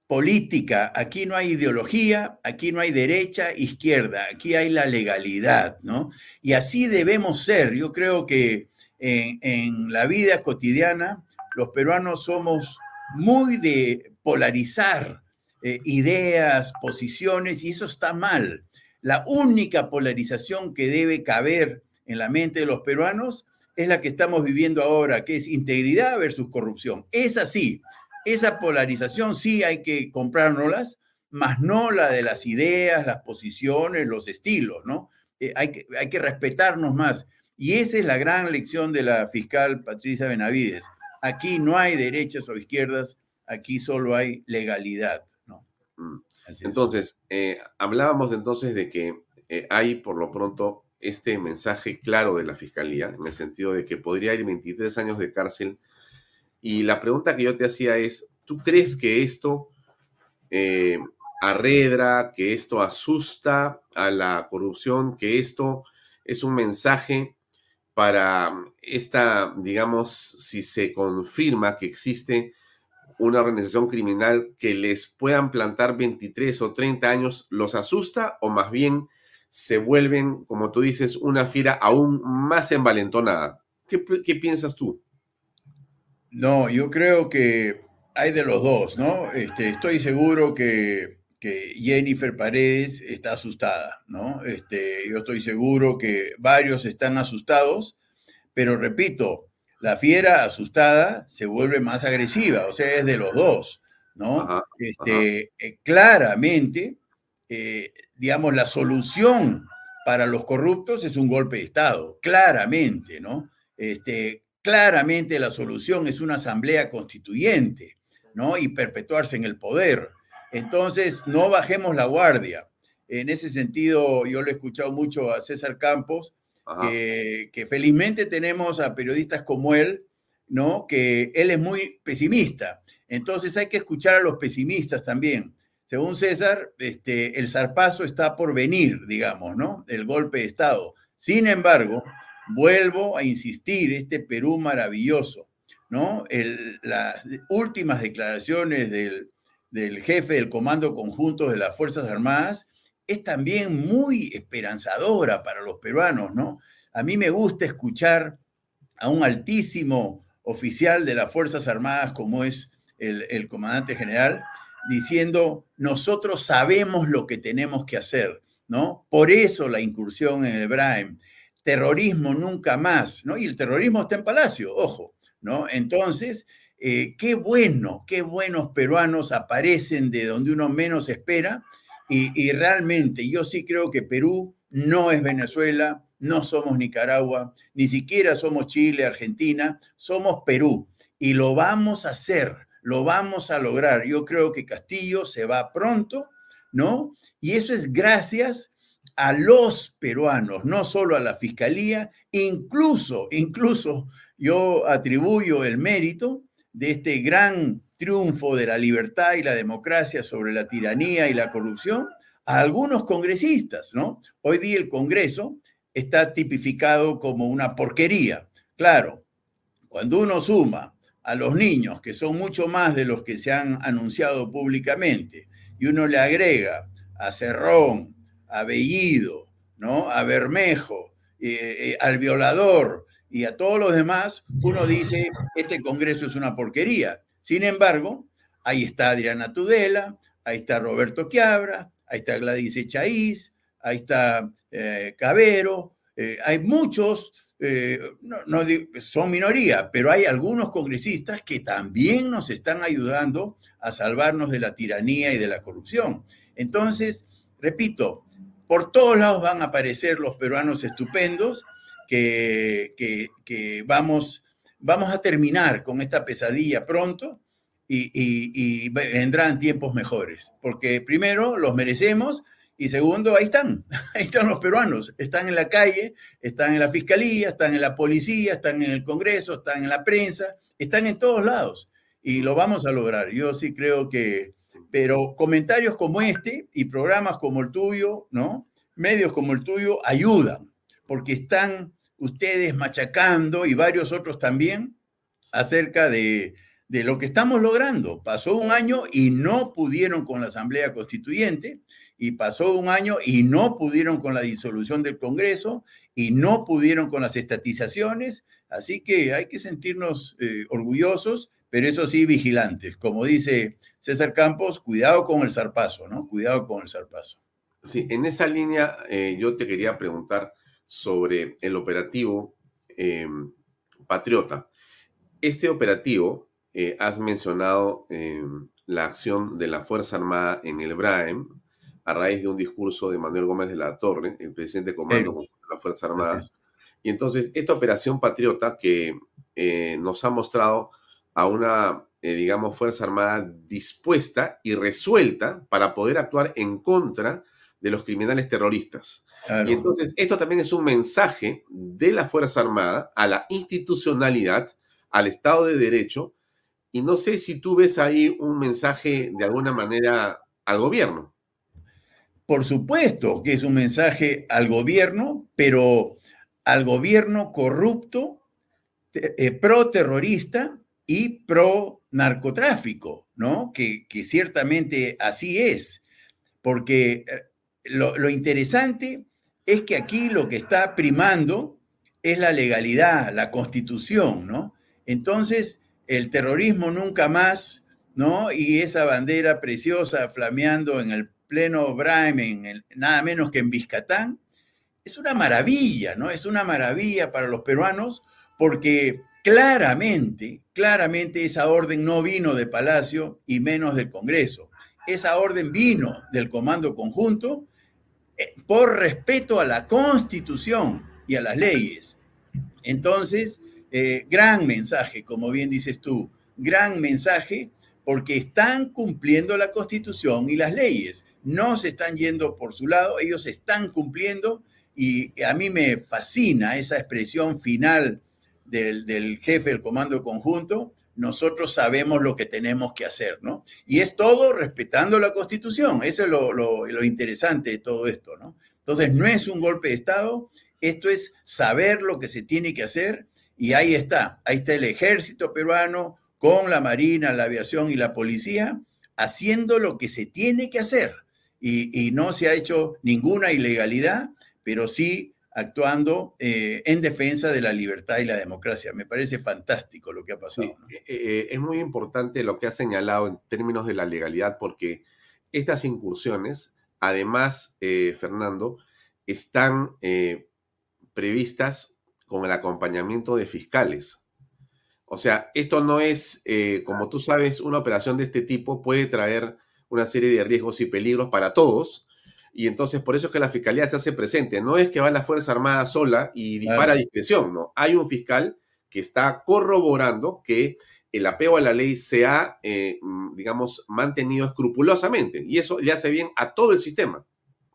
política, aquí no hay ideología, aquí no hay derecha, izquierda, aquí hay la legalidad, ¿no? Y así debemos ser. Yo creo que en, la vida cotidiana los peruanos somos muy de polarizar eh, ideas, posiciones, y eso está mal. La única polarización que debe caber en la mente de los peruanos es la que estamos viviendo ahora, que es integridad versus corrupción. Es así. Esa polarización sí hay que comprárnoslas, más no la de las ideas, las posiciones, los estilos, ¿no? Eh, hay, que, respetarnos más. Y esa es la gran lección de la fiscal Patricia Benavides. Aquí no hay derechas o izquierdas, aquí solo hay legalidad. Entonces, eh, hablábamos entonces de que eh, hay por lo pronto este mensaje claro de la Fiscalía, en el sentido de que podría ir 23 años de cárcel. Y la pregunta que yo te hacía es, ¿tú crees que esto eh, arredra, que esto asusta a la corrupción, que esto es un mensaje para esta, digamos, si se confirma que existe una organización criminal que les puedan plantar 23 o 30 años, ¿los asusta o más bien se vuelven, como tú dices, una fiera aún más envalentonada. ¿Qué, qué piensas tú? No, yo creo que hay de los dos, ¿no? Este, estoy seguro que, que, Jennifer Paredes está asustada, ¿no? Este, yo estoy seguro que varios están asustados, pero repito, la fiera asustada se vuelve más agresiva, o sea, es de los dos, ¿no? este, eh, claramente, eh, digamos, la solución para los corruptos es un golpe de Estado, claramente, ¿no? Este, claramente la solución es una asamblea constituyente, ¿no? Y perpetuarse en el poder. Entonces, no bajemos la guardia. En ese sentido, yo le he escuchado mucho a César Campos, que, felizmente tenemos a periodistas como él, ¿no? Que él es muy pesimista. Entonces hay que escuchar a los pesimistas también. Según César, este, el zarpazo está por venir, digamos, ¿no? El golpe de Estado. Sin embargo, vuelvo a insistir, este Perú maravilloso, ¿no? las últimas declaraciones del, del jefe del Comando Conjunto de las Fuerzas Armadas es también muy esperanzadora para los peruanos, ¿no? A mí me gusta escuchar a un altísimo oficial de las Fuerzas Armadas como es el, comandante general, diciendo, nosotros sabemos lo que tenemos que hacer, ¿no? Por eso la incursión en el Braem. Terrorismo nunca más, ¿no? Y el terrorismo está en Palacio, ojo, ¿no? Entonces, eh, qué bueno, qué buenos peruanos aparecen de donde uno menos espera Y, realmente yo sí creo que Perú no es Venezuela, no somos Nicaragua, ni siquiera somos Chile, Argentina, somos Perú. Y lo vamos a hacer, lo vamos a lograr. Yo creo que Castillo se va pronto, ¿no? Y eso es gracias a los peruanos, no solo a la fiscalía, incluso, incluso yo atribuyo el mérito de este gran triunfo de la libertad y la democracia sobre la tiranía y la corrupción a algunos congresistas, ¿no? Hoy día el Congreso está tipificado como una porquería. Claro, cuando uno suma a los niños, que son mucho más de los que se han anunciado públicamente, y uno le agrega a Cerrón, a Bellido, ¿no? a Bermejo, eh, eh, al violador y a todos los demás, uno dice, este Congreso es una porquería. Sin embargo, ahí está Adriana Tudela, ahí está Roberto Quiabra, ahí está Gladys Echaíz, ahí está eh, Cabero, hay muchos no, son minoría, pero hay algunos congresistas que también nos están ayudando a salvarnos de la tiranía y de la corrupción. Entonces, repito, por todos lados van a aparecer los peruanos estupendos que, que, vamos, vamos a terminar con esta pesadilla pronto y, vendrán tiempos mejores, porque primero los merecemos y segundo, ahí están, ahí están los peruanos, están en la calle, están en la fiscalía, están en la policía, están en el Congreso, están en la prensa, están en todos lados y lo vamos a lograr. Yo sí creo que, pero comentarios como este y programas como el tuyo, ¿no? Medios como el tuyo ayudan porque están ustedes machacando y varios otros también acerca de, de lo que estamos logrando. Pasó un año y no pudieron con la Asamblea Constituyente y pasó un año y no pudieron con la disolución del Congreso y no pudieron con las estatizaciones. Así que hay que sentirnos eh, orgullosos, pero eso sí, vigilantes. Como dice César Campos, cuidado con el zarpazo, ¿no? Cuidado con el zarpazo. Sí, en esa línea eh, yo te quería preguntar sobre el operativo em, Patriota. Este operativo, eh, has mencionado em, la acción de la Fuerza Armada en el BRAEM, a raíz de un discurso de Manuel Gómez de la Torre, el presidente de comando de la Fuerza Armada. Y entonces, esta operación patriota que eh, nos ha mostrado a una, eh, digamos, Fuerza Armada dispuesta y resuelta para poder actuar en contra de los criminales terroristas. Y entonces, esto también es un mensaje de la Fuerza Armada a la institucionalidad, al Estado de Derecho, y no sé si tú ves ahí un mensaje de alguna manera al gobierno. Por supuesto que es un mensaje al gobierno, pero al gobierno corrupto, eh, pro terrorista y pro narcotráfico, ¿no? Que, ciertamente así es, porque eh, lo, lo interesante es que aquí lo que está primando es la legalidad, la constitución, ¿no? Entonces, el terrorismo nunca más, ¿no? Y esa bandera preciosa flameando en el pleno Braime, nada menos que en Vizcatán, es una maravilla, ¿no? Es una maravilla para los peruanos porque claramente, claramente esa orden no vino de Palacio y menos del Congreso. Esa orden vino del Comando Conjunto por respeto a la Constitución y a las leyes. Entonces, eh, gran mensaje, como bien dices tú, gran mensaje porque están cumpliendo la Constitución y las leyes no se están yendo por su lado, ellos están cumpliendo y a mí me fascina esa expresión final del, jefe del comando conjunto, nosotros sabemos lo que tenemos que hacer, ¿no? Y es todo respetando la constitución, eso es lo, interesante de todo esto, ¿no? Entonces, no es un golpe de Estado, esto es saber lo que se tiene que hacer y ahí está, ahí está el ejército peruano con la marina, la aviación y la policía haciendo lo que se tiene que hacer y, no se ha hecho ninguna ilegalidad, pero sí actuando eh, en defensa de la libertad y la democracia. Me parece fantástico lo que ha pasado. Eh, eh, es muy importante lo que ha señalado en términos de la legalidad, porque estas incursiones, además, Fernando, están previstas con el acompañamiento de fiscales. O sea, esto no es, como tú sabes, una operación de este tipo puede traer una serie de riesgos y peligros para todos. Y entonces por eso es que la fiscalía se hace presente. No es que va la Fuerza Armada sola y dispara a discreción, no. Hay un fiscal que está corroborando que el apego a la ley se ha, eh, mm, digamos, mantenido escrupulosamente. Y eso le hace bien a todo el sistema.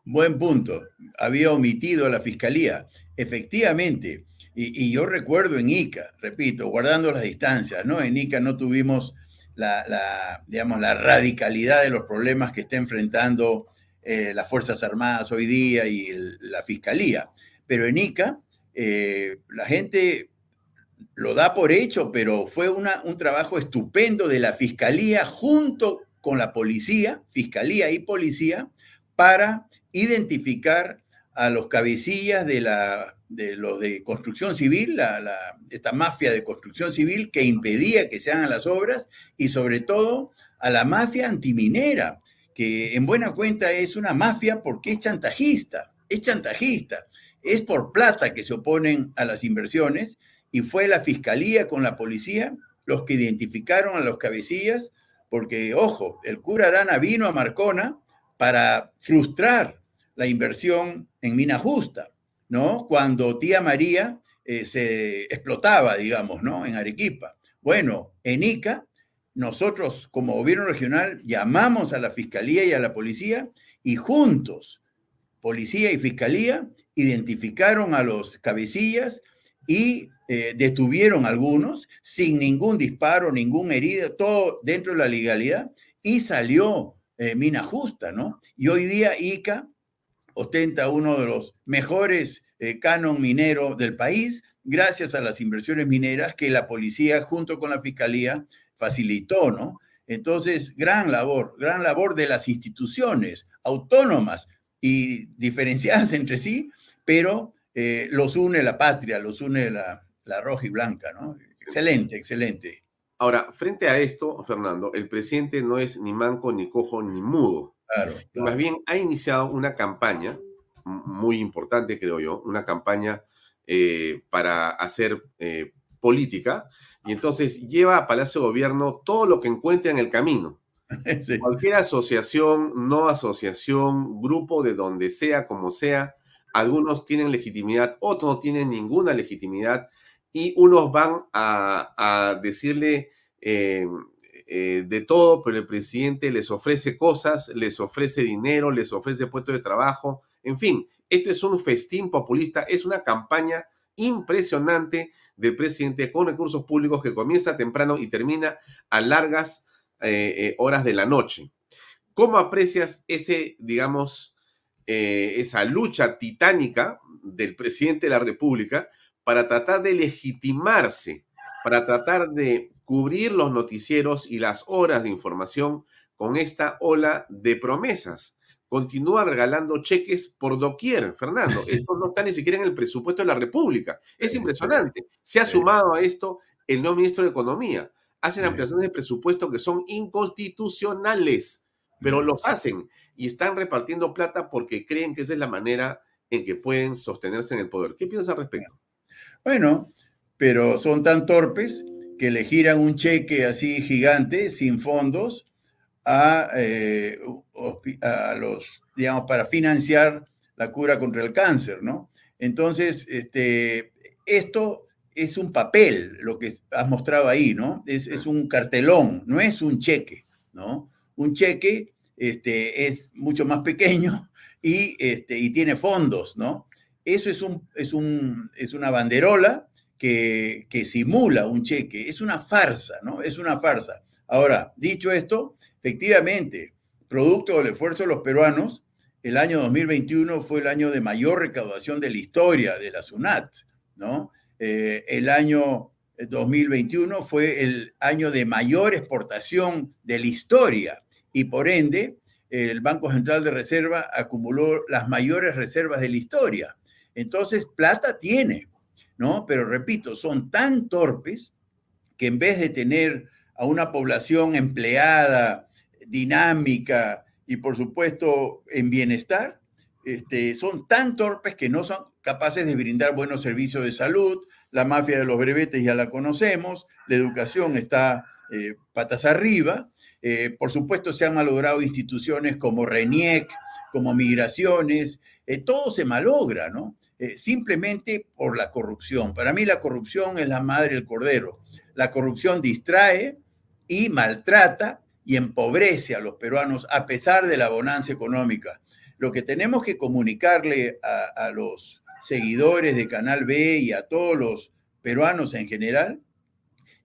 Buen punto. Había omitido a la fiscalía. Efectivamente, y, yo recuerdo en ICA, repito, guardando las distancias, ¿no? En ICA no tuvimos la, digamos, la radicalidad de los problemas que está enfrentando eh, las Fuerzas Armadas hoy día y la Fiscalía. Pero en ICA, eh, la gente lo da por hecho, pero fue una, un trabajo estupendo de la Fiscalía junto con la policía, Fiscalía y policía, para identificar a los cabecillas de, la, de los de construcción civil, esta mafia de construcción civil que impedía que se hagan las obras y sobre todo a la mafia antiminera, que en buena cuenta es una mafia porque es chantajista, es chantajista, es por plata que se oponen a las inversiones y fue la fiscalía con la policía los que identificaron a los cabecillas, porque, ojo, el cura Arana vino a Marcona para frustrar la inversión en mina justa, ¿no? Cuando tía María eh, se explotaba, digamos, ¿no? En Arequipa. Bueno, en Ica, nosotros como gobierno regional llamamos a la fiscalía y a la policía y juntos, policía y fiscalía, identificaron a los cabecillas y eh, detuvieron algunos sin ningún disparo, ningún herido, todo dentro de la legalidad y salió eh, mina justa, ¿no? Y hoy día ICA ostenta uno de los mejores eh, canon mineros del país gracias a las inversiones mineras que la policía junto con la fiscalía facilitó, ¿no? Entonces, gran labor, gran labor de las instituciones autónomas y diferenciadas entre sí, pero los une la patria, los une la, la roja y blanca, ¿no? Excelente, excelente. Ahora, frente a esto, Fernando, el presidente no es ni manco, ni cojo, ni mudo. Claro, Más bien, ha iniciado una campaña muy importante, creo yo, una campaña eh, para hacer eh, política, y entonces lleva a Palacio de Gobierno todo lo que encuentra en el camino. Cualquier asociación, no asociación, grupo de donde sea, como sea, algunos tienen legitimidad, otros no tienen ninguna legitimidad, y unos van a, decirle eh, eh, de todo, pero el presidente les ofrece cosas, les ofrece dinero, les ofrece puestos de trabajo, en fin, esto es un festín populista, es una campaña impresionante del presidente con recursos públicos que comienza temprano y termina a largas eh, horas de la noche. ¿Cómo aprecias ese, digamos, esa lucha titánica del presidente de la República para tratar de legitimarse, para tratar de cubrir los noticieros y las horas de información con esta ola de promesas. Continúa regalando cheques por doquier, Fernando. Esto no está ni siquiera en el presupuesto de la República. Es impresionante. Se ha sumado a esto el nuevo ministro de Economía. Hacen ampliaciones de presupuesto que son inconstitucionales, pero los hacen y están repartiendo plata porque creen que esa es la manera en que pueden sostenerse en el poder. ¿Qué piensas al respecto? Bueno, pero son tan torpes que le giran un cheque así gigante, sin fondos, a, eh, a, los, digamos, para financiar la cura contra el cáncer, ¿no? Entonces, este, esto es un papel, lo que has mostrado ahí, ¿no? Es, es un cartelón, no es un cheque, ¿no? Un cheque este, es mucho más pequeño y, este, y tiene fondos, ¿no? Eso es, un, es, un, es una banderola que, que, simula un cheque. Es una farsa, ¿no? Es una farsa. Ahora, dicho esto, efectivamente, producto del esfuerzo de los peruanos, el año 2021 fue el año de mayor recaudación de la historia de la SUNAT, ¿no? Eh, el año 2021 fue el año de mayor exportación de la historia y por ende el Banco Central de Reserva acumuló las mayores reservas de la historia. Entonces, plata tiene, ¿no? Pero repito, son tan torpes que en vez de tener a una población empleada, dinámica y por supuesto en bienestar, este, son tan torpes que no son capaces de brindar buenos servicios de salud. La mafia de los brevetes ya la conocemos, la educación está eh, patas arriba. Eh, por supuesto, se han malogrado instituciones como RENIEC, como migraciones, eh, todo se malogra, ¿no? Simplemente por la corrupción. Para mí la corrupción es la madre del cordero. La corrupción distrae y maltrata y empobrece a los peruanos a pesar de la bonanza económica. Lo que tenemos que comunicarle a, los seguidores de Canal B y a todos los peruanos en general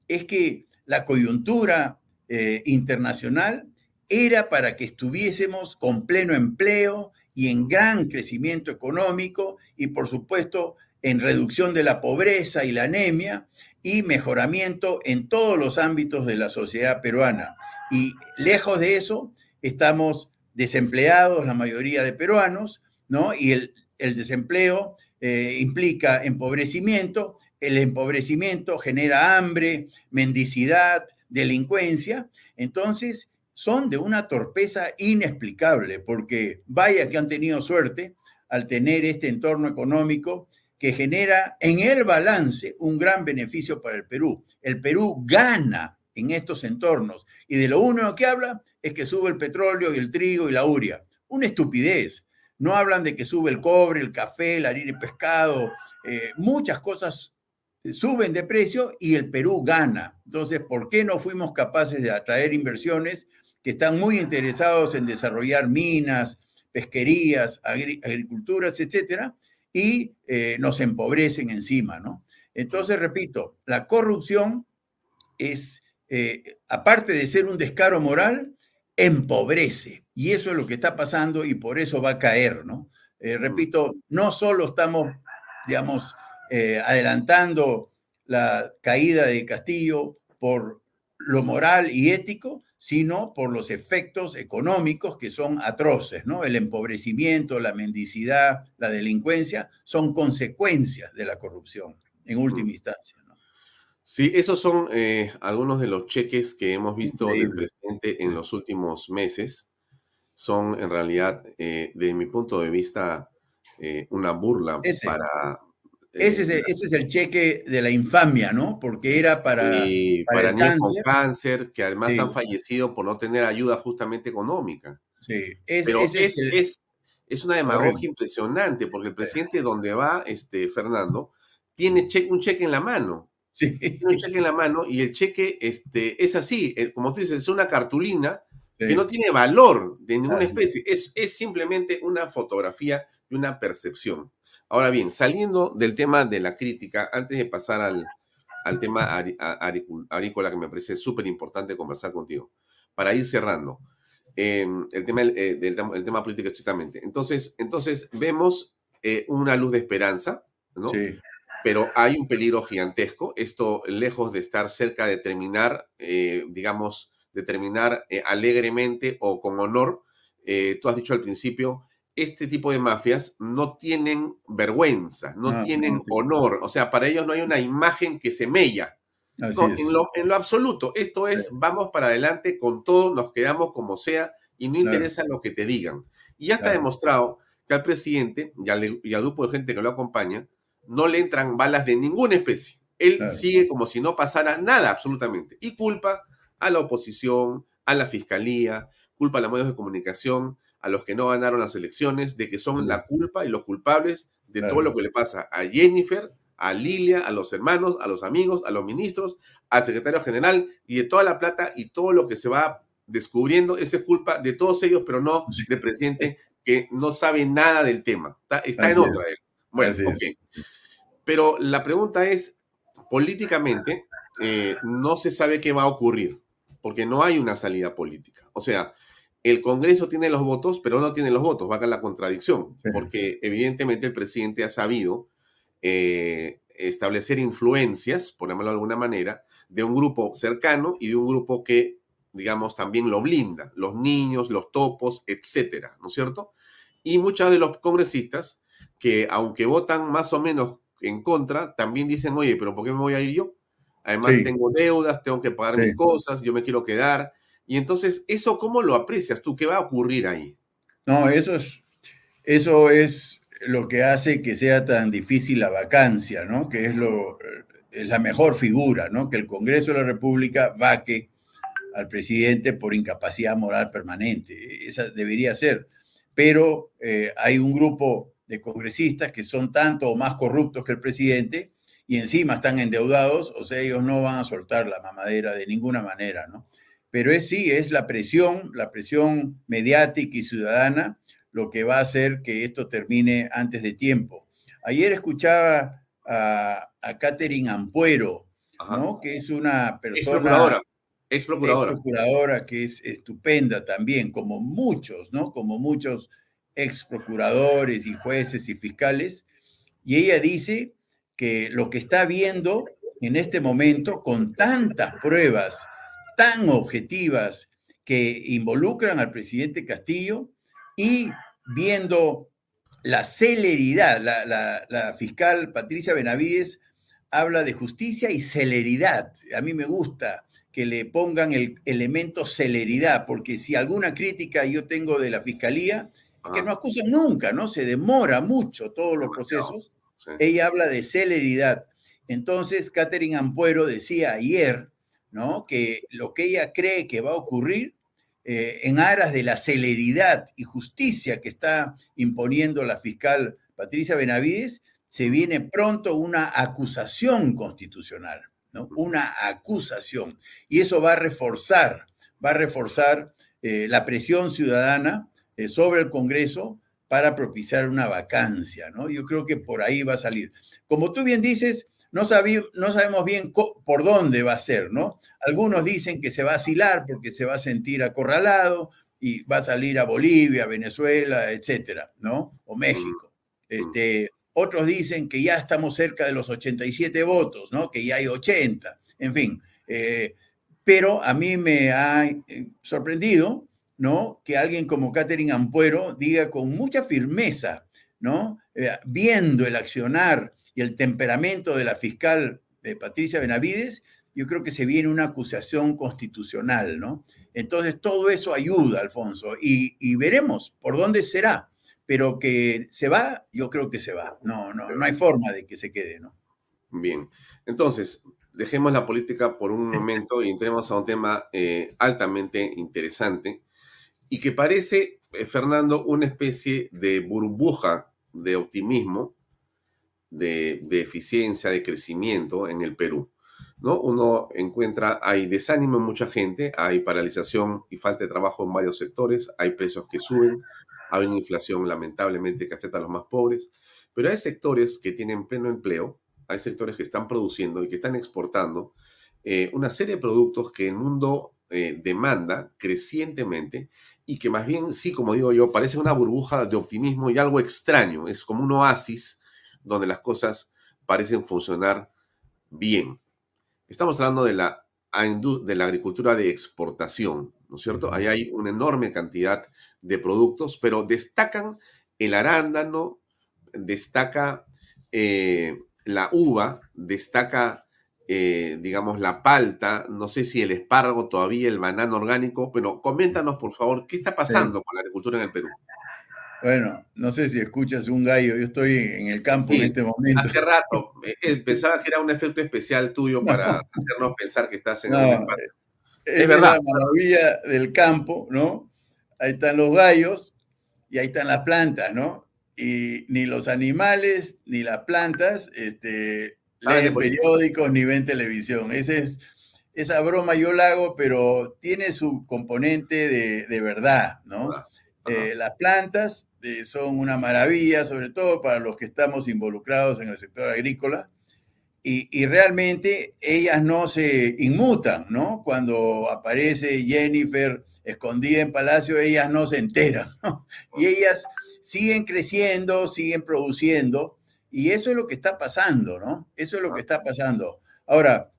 es que la coyuntura eh, internacional era para que estuviésemos con pleno empleo y en gran crecimiento económico y por supuesto en reducción de la pobreza y la anemia y mejoramiento en todos los ámbitos de la sociedad peruana. Y lejos de eso, estamos desempleados, la mayoría de peruanos, ¿no? Y el, desempleo eh, implica empobrecimiento, el empobrecimiento genera hambre, mendicidad, delincuencia. Entonces, son de una torpeza inexplicable, porque vaya que han tenido suerte al tener este entorno económico que genera en el balance un gran beneficio para el Perú. El Perú gana en estos entornos y de lo único que habla es que sube el petróleo y el trigo y la uria. Una estupidez. No hablan de que sube el cobre, el café, el harina y pescado. Eh, muchas cosas suben de precio y el Perú gana. Entonces, ¿por qué no fuimos capaces de atraer inversiones que están muy interesados en desarrollar minas, pesquerías, agriculturas, etcétera, y eh, nos empobrecen encima, ¿no? Entonces, repito, la corrupción es, eh, aparte de ser un descaro moral, empobrece. Y eso es lo que está pasando y por eso va a caer, ¿no? Eh, repito, no solo estamos, digamos, adelantando la caída de Castillo por lo moral y ético, sino por los efectos económicos que son atroces, ¿no? El empobrecimiento, la mendicidad, la delincuencia son consecuencias de la corrupción, en última instancia. Sí, esos son eh, algunos de los cheques que hemos visto del presidente en los últimos meses. Son en realidad, eh, desde mi punto de vista, eh, una burla para, ese es, el, cheque de la infamia, ¿no? Porque era para, para, niños con cáncer, que además han fallecido por no tener ayuda justamente económica. Sí, es, Pero es, es, una demagogia impresionante, porque el presidente donde va, este, Fernando, tiene un cheque en la mano. Sí. Tiene un cheque en la mano y el cheque este, es así, eh, como tú dices, es una cartulina que no tiene valor de ninguna especie, es, es simplemente una fotografía y una percepción. Ahora bien, saliendo del tema de la crítica, antes de pasar al, al tema arícola, que me parece súper importante conversar contigo, para ir cerrando em, el, tema, eh, del, el tema político estrictamente. Entonces, entonces vemos eh, una luz de esperanza, ¿no? Sí. Pero hay un peligro gigantesco. Esto, lejos de estar cerca de terminar, eh, digamos, de terminar alegremente o con honor, tú has dicho al principio, este tipo de mafias no tienen vergüenza, no ah, tienen honor, o sea, para ellos no hay una imagen que se mella. en, lo, en, lo, absoluto, esto es, vamos para adelante con todo, nos quedamos como sea y no interesa lo que te digan. Y ya está demostrado que al presidente y al, grupo de gente que lo acompaña no le entran balas de ninguna especie. Él sigue como si no pasara nada absolutamente. Y culpa a la oposición, a la fiscalía, culpa a los medios de comunicación, a los que no ganaron las elecciones de que son la culpa y los culpables de todo lo que le pasa a Jennifer, a Lilia, a los hermanos, a los amigos, a los ministros, al secretario general y de toda la plata y todo lo que se va descubriendo, eso es culpa de todos ellos, pero no del presidente que no sabe nada del tema. Está, en otra. Bueno, ok. Pero la pregunta es, políticamente, eh, no se sabe qué va a ocurrir, porque no hay una salida política. O sea, el Congreso tiene los votos, pero no tiene los votos, va a la contradicción, porque evidentemente el presidente ha sabido eh, establecer influencias, por llamarlo de alguna manera, de un grupo cercano y de un grupo que, digamos, también lo blinda, los niños, los topos, etcétera, ¿no es cierto? Y muchos de los congresistas que, aunque votan más o menos en contra, también dicen, oye, pero ¿por qué me voy a ir yo? Además, tengo deudas, tengo que pagar mis cosas, yo me quiero quedar y entonces, ¿eso cómo lo aprecias tú? ¿Qué va a ocurrir ahí? No, eso es, eso es lo que hace que sea tan difícil la vacancia, ¿no? Que es, lo, es la mejor figura, ¿no? Que el Congreso de la República vaque al presidente por incapacidad moral permanente. Esa debería ser. Pero eh, hay un grupo de congresistas que son tanto o más corruptos que el presidente y encima están endeudados, o sea, ellos no van a soltar la mamadera de ninguna manera, ¿no? Pero es sí, es la presión, la presión mediática y ciudadana lo que va a hacer que esto termine antes de tiempo. Ayer escuchaba a, a Catherine Ampuero, ¿no? que es una persona... Ex procuradora. Ex procuradora. Ex procuradora que es estupenda también, como muchos, ¿no? Como muchos ex procuradores y jueces y fiscales. Y ella dice que lo que está viendo en este momento, con tantas pruebas tan objetivas que involucran al presidente Castillo y viendo la celeridad, la, fiscal Patricia Benavides habla de justicia y celeridad. A mí me gusta que le pongan el elemento celeridad, porque si alguna crítica yo tengo de la fiscalía, que no acusan nunca, ¿no? Se demora mucho todos los procesos. Ella habla de celeridad. Entonces, Catherine Ampuero decía ayer, ¿no? Que lo que ella cree que va a ocurrir eh, en aras de la celeridad y justicia que está imponiendo la fiscal Patricia Benavides, se viene pronto una acusación constitucional, ¿no? Una acusación. Y eso va a reforzar, va a reforzar eh, la presión ciudadana eh, sobre el Congreso para propiciar una vacancia, ¿no? Yo creo que por ahí va a salir. Como tú bien dices, no, no sabemos bien por dónde va a ser, ¿no? Algunos dicen que se va a asilar porque se va a sentir acorralado y va a salir a Bolivia, Venezuela, etcétera, ¿no? O México. Este, otros dicen que ya estamos cerca de los 87 votos, ¿no? Que ya hay 80, en fin. Eh, pero a mí me ha eh, sorprendido ¿no? Que alguien como Catherine Ampuero diga con mucha firmeza, ¿no? Eh, viendo el accionar y el temperamento de la fiscal eh, Patricia Benavides, yo creo que se viene una acusación constitucional, ¿no? Entonces, todo eso ayuda, Alfonso, y, veremos por dónde será, pero que se va, yo creo que se va, no, no, no hay forma de que se quede, ¿no? Bien, entonces, dejemos la política por un momento y entremos a un tema eh, altamente interesante y que parece, eh, Fernando, una especie de burbuja de optimismo, de, eficiencia, de crecimiento en el Perú. ¿no? Uno encuentra, hay desánimo en mucha gente, hay paralización y falta de trabajo en varios sectores, hay precios que suben, hay una inflación lamentablemente que afecta a los más pobres, pero hay sectores que tienen pleno empleo, hay sectores que están produciendo y que están exportando eh, una serie de productos que el mundo eh, demanda crecientemente y que más bien, sí, como digo yo, parece una burbuja de optimismo y algo extraño. Es como un oasis donde las cosas parecen funcionar bien. Estamos hablando de la, de la agricultura de exportación, ¿no es cierto? Ahí hay una enorme cantidad de productos, pero destacan el arándano, destaca eh, la uva, destaca eh, digamos, la palta, no sé si el espárrago todavía, el banano orgánico, pero coméntanos, por favor, ¿qué está pasando con la agricultura en el Perú? Bueno, no sé si escuchas un gallo, yo estoy en el campo en este momento. Hace rato, eh, eh, pensaba que era un efecto especial tuyo para hacernos pensar que estás en el Es, es verdad. la maravilla del campo, ¿no? Ahí están los gallos y ahí están las plantas, ¿no? Y ni los animales ni las plantas este, leen periódicos ni ven televisión. Ese es, esa broma yo la hago, pero tiene su componente de, verdad, ¿no? Eh, las plantas eh, son una maravilla, sobre todo para los que estamos involucrados en el sector agrícola, y, realmente ellas no se inmutan, ¿no? Cuando aparece Jennifer escondida en Palacio, ellas no se enteran, ¿no? Y ellas siguen creciendo, siguen produciendo, y eso es lo que está pasando, ¿no? Eso es lo que está pasando. Ahora,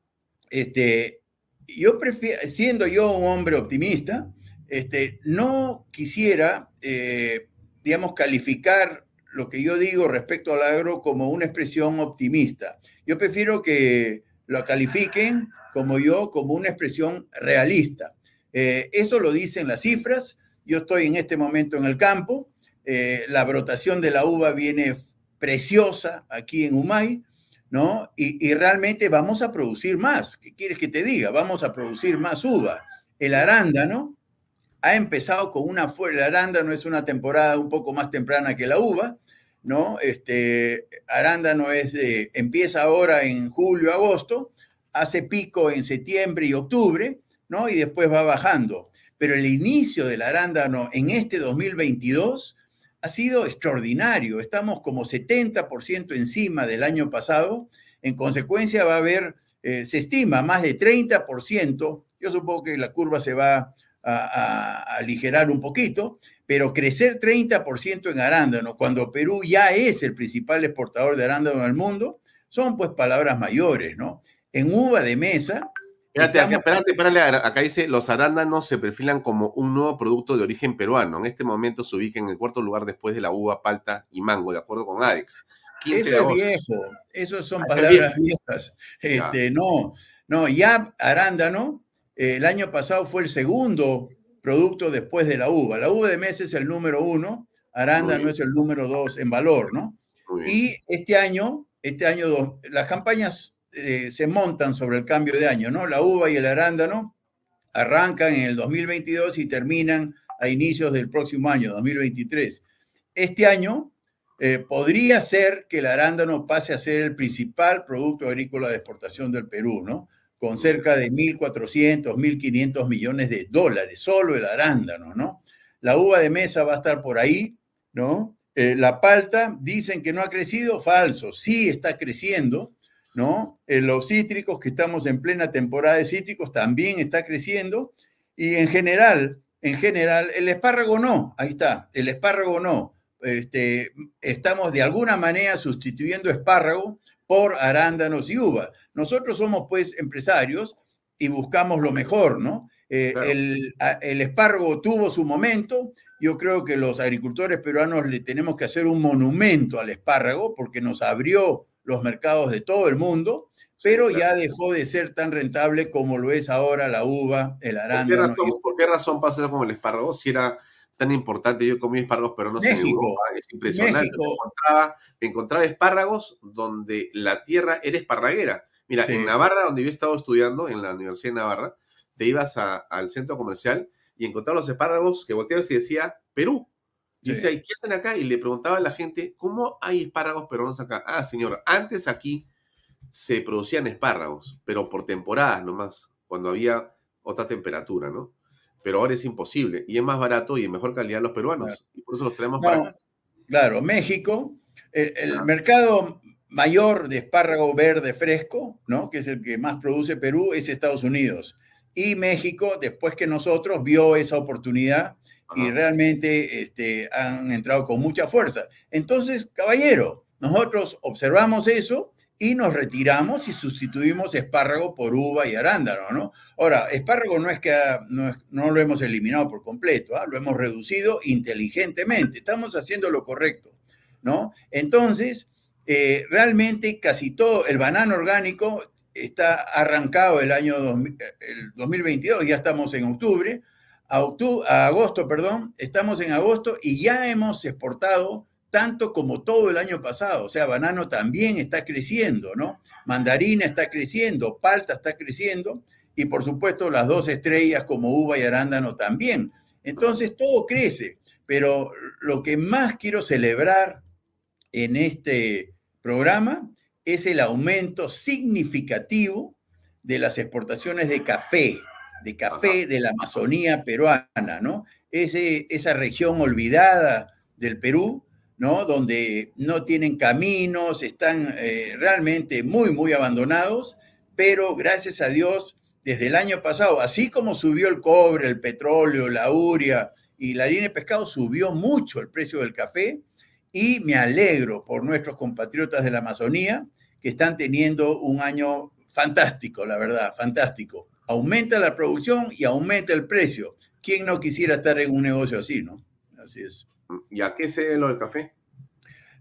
este, yo prefiero, siendo yo un hombre optimista, este, no quisiera, eh, digamos, calificar lo que yo digo respecto al agro como una expresión optimista. Yo prefiero que lo califiquen como yo, como una expresión realista. Eh, eso lo dicen las cifras. Yo estoy en este momento en el campo. Eh, la brotación de la uva viene preciosa aquí en Humay, ¿no? Y, realmente vamos a producir más. ¿Qué quieres que te diga? Vamos a producir más uva. El arándano ha empezado con una fuerza, el arándano es una temporada un poco más temprana que la uva, ¿no? Este, arándano es, empieza ahora en julio, agosto, hace pico en septiembre y octubre, ¿no? Y después va bajando. Pero el inicio del arándano en este 2022 ha sido extraordinario. Estamos como 70% encima del año pasado. En consecuencia va a haber, eh, se estima, más de 30%. Yo supongo que la curva se va a, aligerar un poquito, pero crecer 30% en arándano, cuando Perú ya es el principal exportador de arándano del mundo, son pues palabras mayores, ¿no? En uva de mesa, Espérate, espérate, espérate, acá dice, los arándanos se perfilan como un nuevo producto de origen peruano. En este momento se ubica en el cuarto lugar después de la uva, palta y mango, de acuerdo con ADEX. Eso es viejo, eso son palabras viejas. Este, no, no, ya arándano, eh, el año pasado fue el segundo producto después de la uva. La uva de mes es el número uno, arándano es el número dos en valor, ¿no? Y este año, este año, las campañas eh, se montan sobre el cambio de año, ¿no? La uva y el arándano arrancan en el 2022 y terminan a inicios del próximo año, 2023. Este año eh, podría ser que el arándano pase a ser el principal producto agrícola de exportación del Perú, ¿no? Con cerca de 1.400, 1.500 millones de dólares, solo el arándano, ¿no? La uva de mesa va a estar por ahí, ¿no? Eh, la palta, dicen que no ha crecido, falso, sí está creciendo, ¿no? En los cítricos, que estamos en plena temporada de cítricos, también está creciendo. Y en general, en general, el espárrago no, ahí está, el espárrago no. Este, estamos de alguna manera sustituyendo espárrago por arándanos y uva. Nosotros somos pues empresarios y buscamos lo mejor, ¿no? Eh, el, el, espárrago tuvo su momento. Yo creo que los agricultores peruanos le tenemos que hacer un monumento al espárrago porque nos abrió los mercados de todo el mundo, pero ya dejó de ser tan rentable como lo es ahora la uva, el arándano. ¿Por qué razón, pasa como el espárrago? Si era tan importante, yo comí espárragos, pero no sé es impresionante. Encontraba, espárragos donde la tierra era esparraguera. Mira, en Navarra, donde yo estaba estudiando, en la Universidad de Navarra, te ibas al centro comercial y encontrabas los espárragos que volteabas y decía Perú. Y decía, ¿y qué hacen acá? Y le preguntaba a la gente, ¿cómo hay espárragos peruanos acá? Ah, señor, antes aquí se producían espárragos, pero por temporadas nomás, cuando había otra temperatura, ¿no? Pero ahora es imposible y es más barato y de mejor calidad los peruanos. Y por eso los traemos para acá. Claro, México, el, mercado mayor de espárrago verde fresco, ¿no? Que es el que más produce Perú, es Estados Unidos. Y México, después que nosotros, vio esa oportunidad y realmente este, han entrado con mucha fuerza. Entonces, caballero, nosotros observamos eso y nos retiramos y sustituimos espárrago por uva y arándano, ¿no? Ahora, espárrago no es que no, lo hemos eliminado por completo, ¿ah? lo hemos reducido inteligentemente, estamos haciendo lo correcto, ¿no? Entonces, eh, realmente casi todo, el banano orgánico está arrancado el año el 2022, ya estamos en octubre, a, agosto, perdón, estamos en agosto y ya hemos exportado tanto como todo el año pasado. O sea, banano también está creciendo, ¿no? Mandarina está creciendo, palta está creciendo y por supuesto las dos estrellas como uva y arándano también. Entonces todo crece, pero lo que más quiero celebrar en este programa es el aumento significativo de las exportaciones de café, de café de la Amazonía peruana, ¿no? Ese, esa región olvidada del Perú, ¿no? Donde no tienen caminos, están eh, realmente muy, muy abandonados, pero gracias a Dios, desde el año pasado, así como subió el cobre, el petróleo, la uria y la harina de pescado, subió mucho el precio del café y me alegro por nuestros compatriotas de la Amazonía que están teniendo un año fantástico, la verdad, fantástico aumenta la producción y aumenta el precio. ¿Quién no quisiera estar en un negocio así, no? Así es. ¿Y a qué se debe lo del café?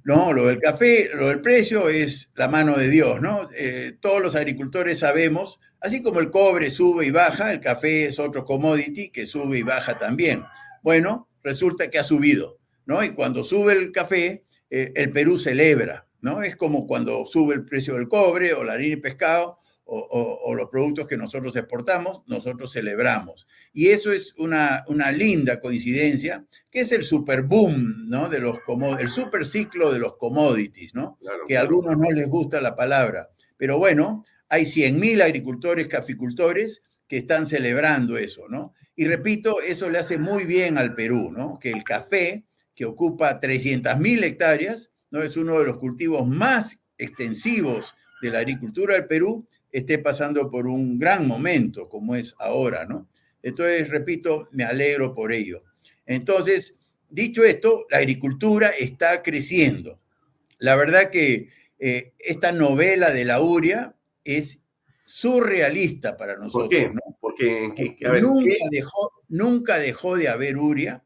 No, lo del café, lo del precio es la mano de Dios, ¿no? Eh, todos los agricultores sabemos, así como el cobre sube y baja, el café es otro commodity que sube y baja también. Bueno, resulta que ha subido, ¿no? Y cuando sube el café, eh, el Perú celebra, ¿no? Es como cuando sube el precio del cobre o la harina y pescado, o, los productos que nosotros exportamos, nosotros celebramos. Y eso es una, una linda coincidencia, que es el super boom, ¿no? De los, el super ciclo de los commodities, ¿no? que a algunos no les gusta la palabra. Pero bueno, hay 100.000 agricultores, caficultores que están celebrando eso, ¿no? Y repito, eso le hace muy bien al Perú, ¿no? Que el café, que ocupa 300.000 hectáreas, ¿no? Es uno de los cultivos más extensivos de la agricultura del Perú esté pasando por un gran momento como es ahora, ¿no? Entonces, repito, me alegro por ello. Entonces, dicho esto, la agricultura está creciendo. La verdad que eh, esta novela de la URIA es surrealista para nosotros. ¿Por qué? ¿no? Porque, nunca, Dejó, nunca dejó de haber URIA.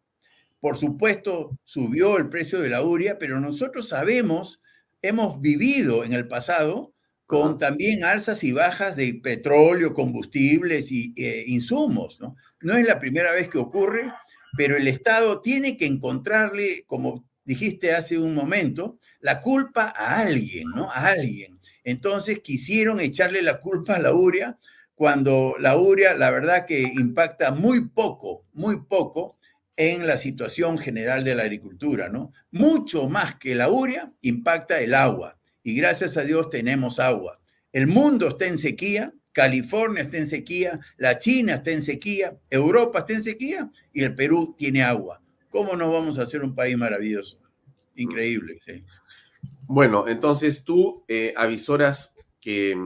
Por supuesto, subió el precio de la URIA, pero nosotros sabemos, hemos vivido en el pasado con también alzas y bajas de petróleo, combustibles y eh, insumos. ¿no? no es la primera vez que ocurre, pero el Estado tiene que encontrarle, como dijiste hace un momento, la culpa a alguien, ¿no? A alguien. Entonces quisieron echarle la culpa a la uria cuando la uria, la verdad que impacta muy poco, muy poco en la situación general de la agricultura, ¿no? Mucho más que la uria impacta el agua y gracias a Dios tenemos agua. El mundo está en sequía, California está en sequía, la China está en sequía, Europa está en sequía y el Perú tiene agua. ¿Cómo no vamos a ser un país maravilloso? Increíble, sí. Bueno, entonces tú eh, avisoras que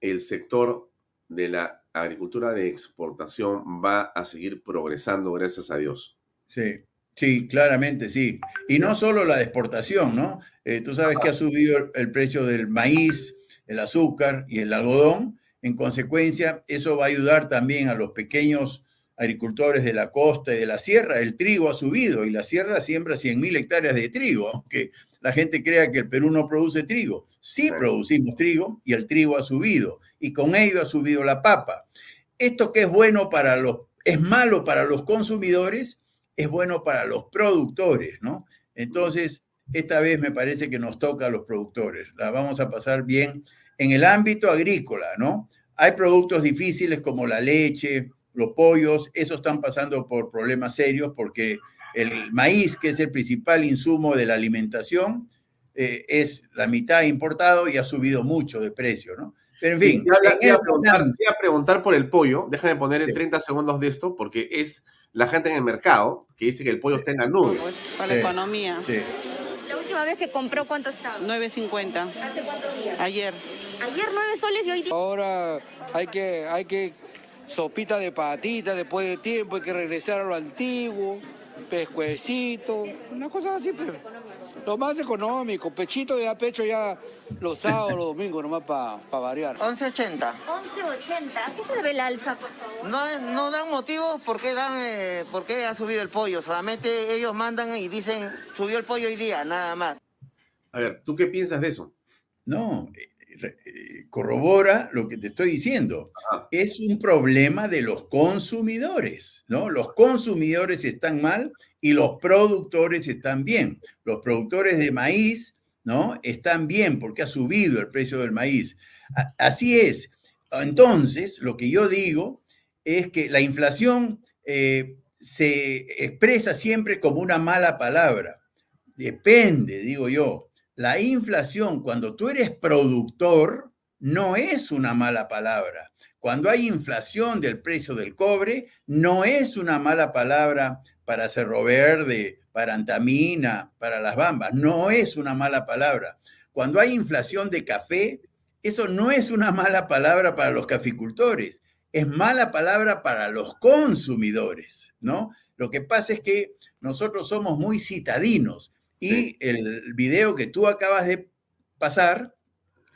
el sector de la agricultura de exportación va a seguir progresando, gracias a Dios. Sí, sí, claramente sí. Y no solo la de exportación, ¿no? Eh, tú sabes que ha subido el precio del maíz, el azúcar y el algodón. En consecuencia, eso va a ayudar también a los pequeños agricultores de la costa y de la sierra. El trigo ha subido y la sierra siembra 100.000 hectáreas de trigo, aunque la gente crea que el Perú no produce trigo. Sí producimos trigo y el trigo ha subido y con ello ha subido la papa. Esto que es bueno para los, es malo para los consumidores, es bueno para los productores, ¿no? Entonces, esta vez me parece que nos toca a los productores. La vamos a pasar bien en el ámbito agrícola, ¿no? Hay productos difíciles como la leche, los pollos, esos están pasando por problemas serios porque el maíz, que es el principal insumo de la alimentación, eh, es la mitad importado y ha subido mucho de precio, ¿no? Pero en fin. voy, a preguntar, a preguntar, por el pollo. Déjame poner en 30 segundos de esto porque es la gente en el mercado que dice que el pollo está en la nube. Para la economía. Sí vez que compró cuánto estaba? 9.50. ¿Hace cuántos días? Ayer. Ayer 9 soles y hoy día. Ahora hay que, hay que sopita de patita después de tiempo, hay que regresar a lo antiguo, pescuecito, una cosa así, pero lo más económico, pechito de a pecho ya los sábados, los domingos, nomás para variar. 11.80. 11.80. qué se debe el alza, por favor? No, no dan motivos por qué, dan, eh, por qué ha subido el pollo. Solamente ellos mandan y dicen, subió el pollo hoy día, nada más. A ver, ¿tú qué piensas de eso? No, eh, eh, corrobora lo que te estoy diciendo. Es un problema de los consumidores, ¿no? Los consumidores están mal y los productores están bien. Los productores de maíz ¿no? Están bien porque ha subido el precio del maíz. Así es. Entonces, lo que yo digo es que la inflación eh, se expresa siempre como una mala palabra. Depende, digo yo. La inflación, cuando tú eres productor, no es una mala palabra. Cuando hay inflación del precio del cobre, no es una mala palabra para Cerro Verde, para Antamina, para las Bambas. No es una mala palabra. Cuando hay inflación de café, eso no es una mala palabra para los caficultores, es mala palabra para los consumidores, ¿no? Lo que pasa es que nosotros somos muy citadinos y el video que tú acabas de pasar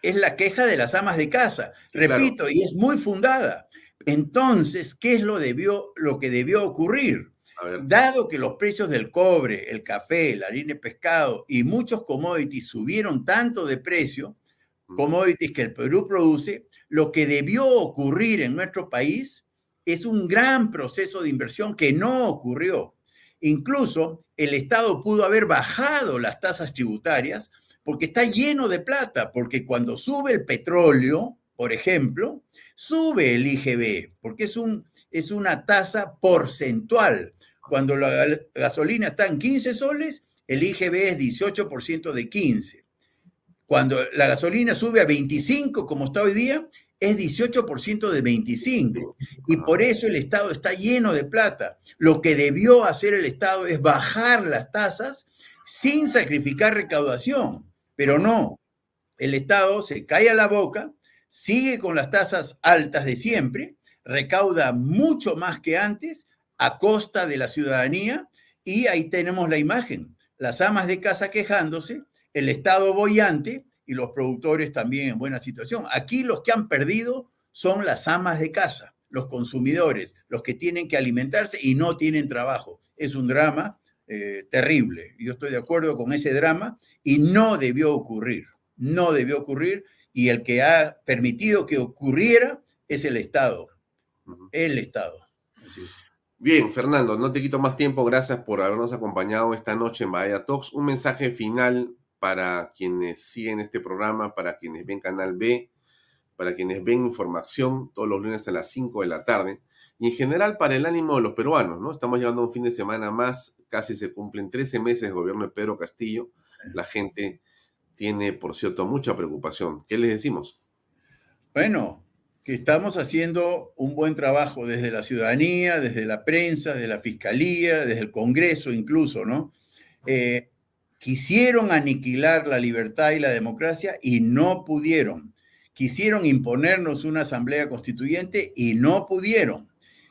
es la queja de las amas de casa. Repito, y es muy fundada. Entonces, ¿qué es lo, debió, lo que debió ocurrir? Dado que los precios del cobre, el café, la harina de pescado y muchos commodities subieron tanto de precio, commodities que el Perú produce, lo que debió ocurrir en nuestro país es un gran proceso de inversión que no ocurrió. Incluso el Estado pudo haber bajado las tasas tributarias porque está lleno de plata, porque cuando sube el petróleo, por ejemplo, sube el IGB, porque es, un, es una tasa porcentual. Cuando la gasolina está en 15 soles, el IGB es 18% de 15. Cuando la gasolina sube a 25, como está hoy día, es 18% de 25. Y por eso el Estado está lleno de plata. Lo que debió hacer el Estado es bajar las tasas sin sacrificar recaudación. Pero no, el Estado se cae a la boca, sigue con las tasas altas de siempre, recauda mucho más que antes a costa de la ciudadanía y ahí tenemos la imagen. Las amas de casa quejándose, el Estado boyante y los productores también en buena situación. Aquí los que han perdido son las amas de casa, los consumidores, los que tienen que alimentarse y no tienen trabajo. Es un drama eh, terrible. Yo estoy de acuerdo con ese drama y no debió ocurrir, no debió ocurrir y el que ha permitido que ocurriera es el Estado, el Estado. Bien, Fernando, no te quito más tiempo. Gracias por habernos acompañado esta noche en Bahía Talks. Un mensaje final para quienes siguen este programa, para quienes ven Canal B, para quienes ven información todos los lunes a las 5 de la tarde y en general para el ánimo de los peruanos, ¿no? Estamos llevando un fin de semana más, casi se cumplen 13 meses de gobierno de Pedro Castillo. La gente tiene, por cierto, mucha preocupación. ¿Qué les decimos? Bueno, que estamos haciendo un buen trabajo desde la ciudadanía, desde la prensa, desde la fiscalía, desde el Congreso incluso, ¿no? Eh, quisieron aniquilar la libertad y la democracia y no pudieron. Quisieron imponernos una asamblea constituyente y no pudieron.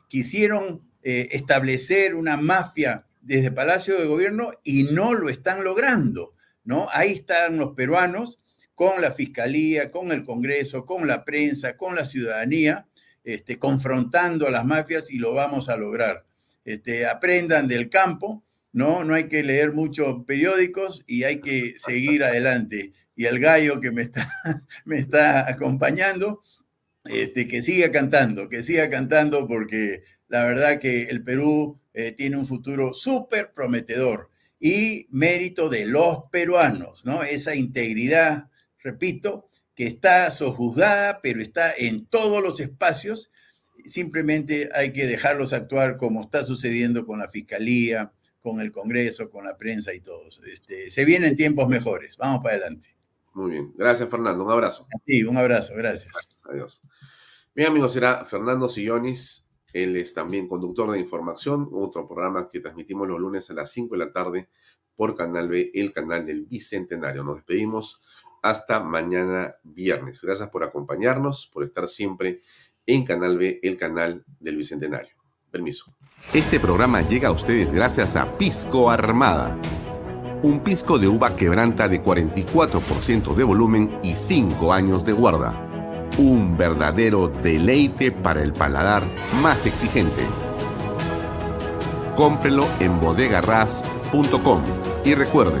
Quisieron eh, establecer una mafia desde Palacio de Gobierno y no lo están logrando, ¿no? Ahí están los peruanos con la fiscalía, con el Congreso, con la prensa, con la ciudadanía, este, confrontando a las mafias y lo vamos a lograr. Este, aprendan del campo, ¿no? No hay que leer muchos periódicos y hay que seguir adelante. Y el gallo que me está, me está acompañando, este, que siga cantando, que siga cantando porque la verdad que el Perú eh, tiene un futuro súper prometedor y mérito de los peruanos, ¿no? Esa integridad, repito, que está sojuzgada, pero está en todos los espacios. Simplemente hay que dejarlos actuar como está sucediendo con la Fiscalía, con el Congreso, con la prensa y todos. Este, se vienen tiempos mejores. Vamos para adelante. Muy bien. Gracias, Fernando. Un abrazo. Sí, un abrazo. Gracias. Adiós. Mi amigo será Fernando Sillonis. Él es también conductor de información, otro programa que transmitimos los lunes a las 5 de la tarde por Canal B, el canal del Bicentenario. Nos despedimos hasta mañana viernes. Gracias por acompañarnos, por estar siempre en Canal B, el canal del Bicentenario. Permiso. Este programa llega a ustedes gracias a Pisco Armada. Un pisco de uva quebranta de 44% de volumen y 5 años de guarda. Un verdadero deleite para el paladar más exigente. Cómprelo en bodegarras.com y recuerde,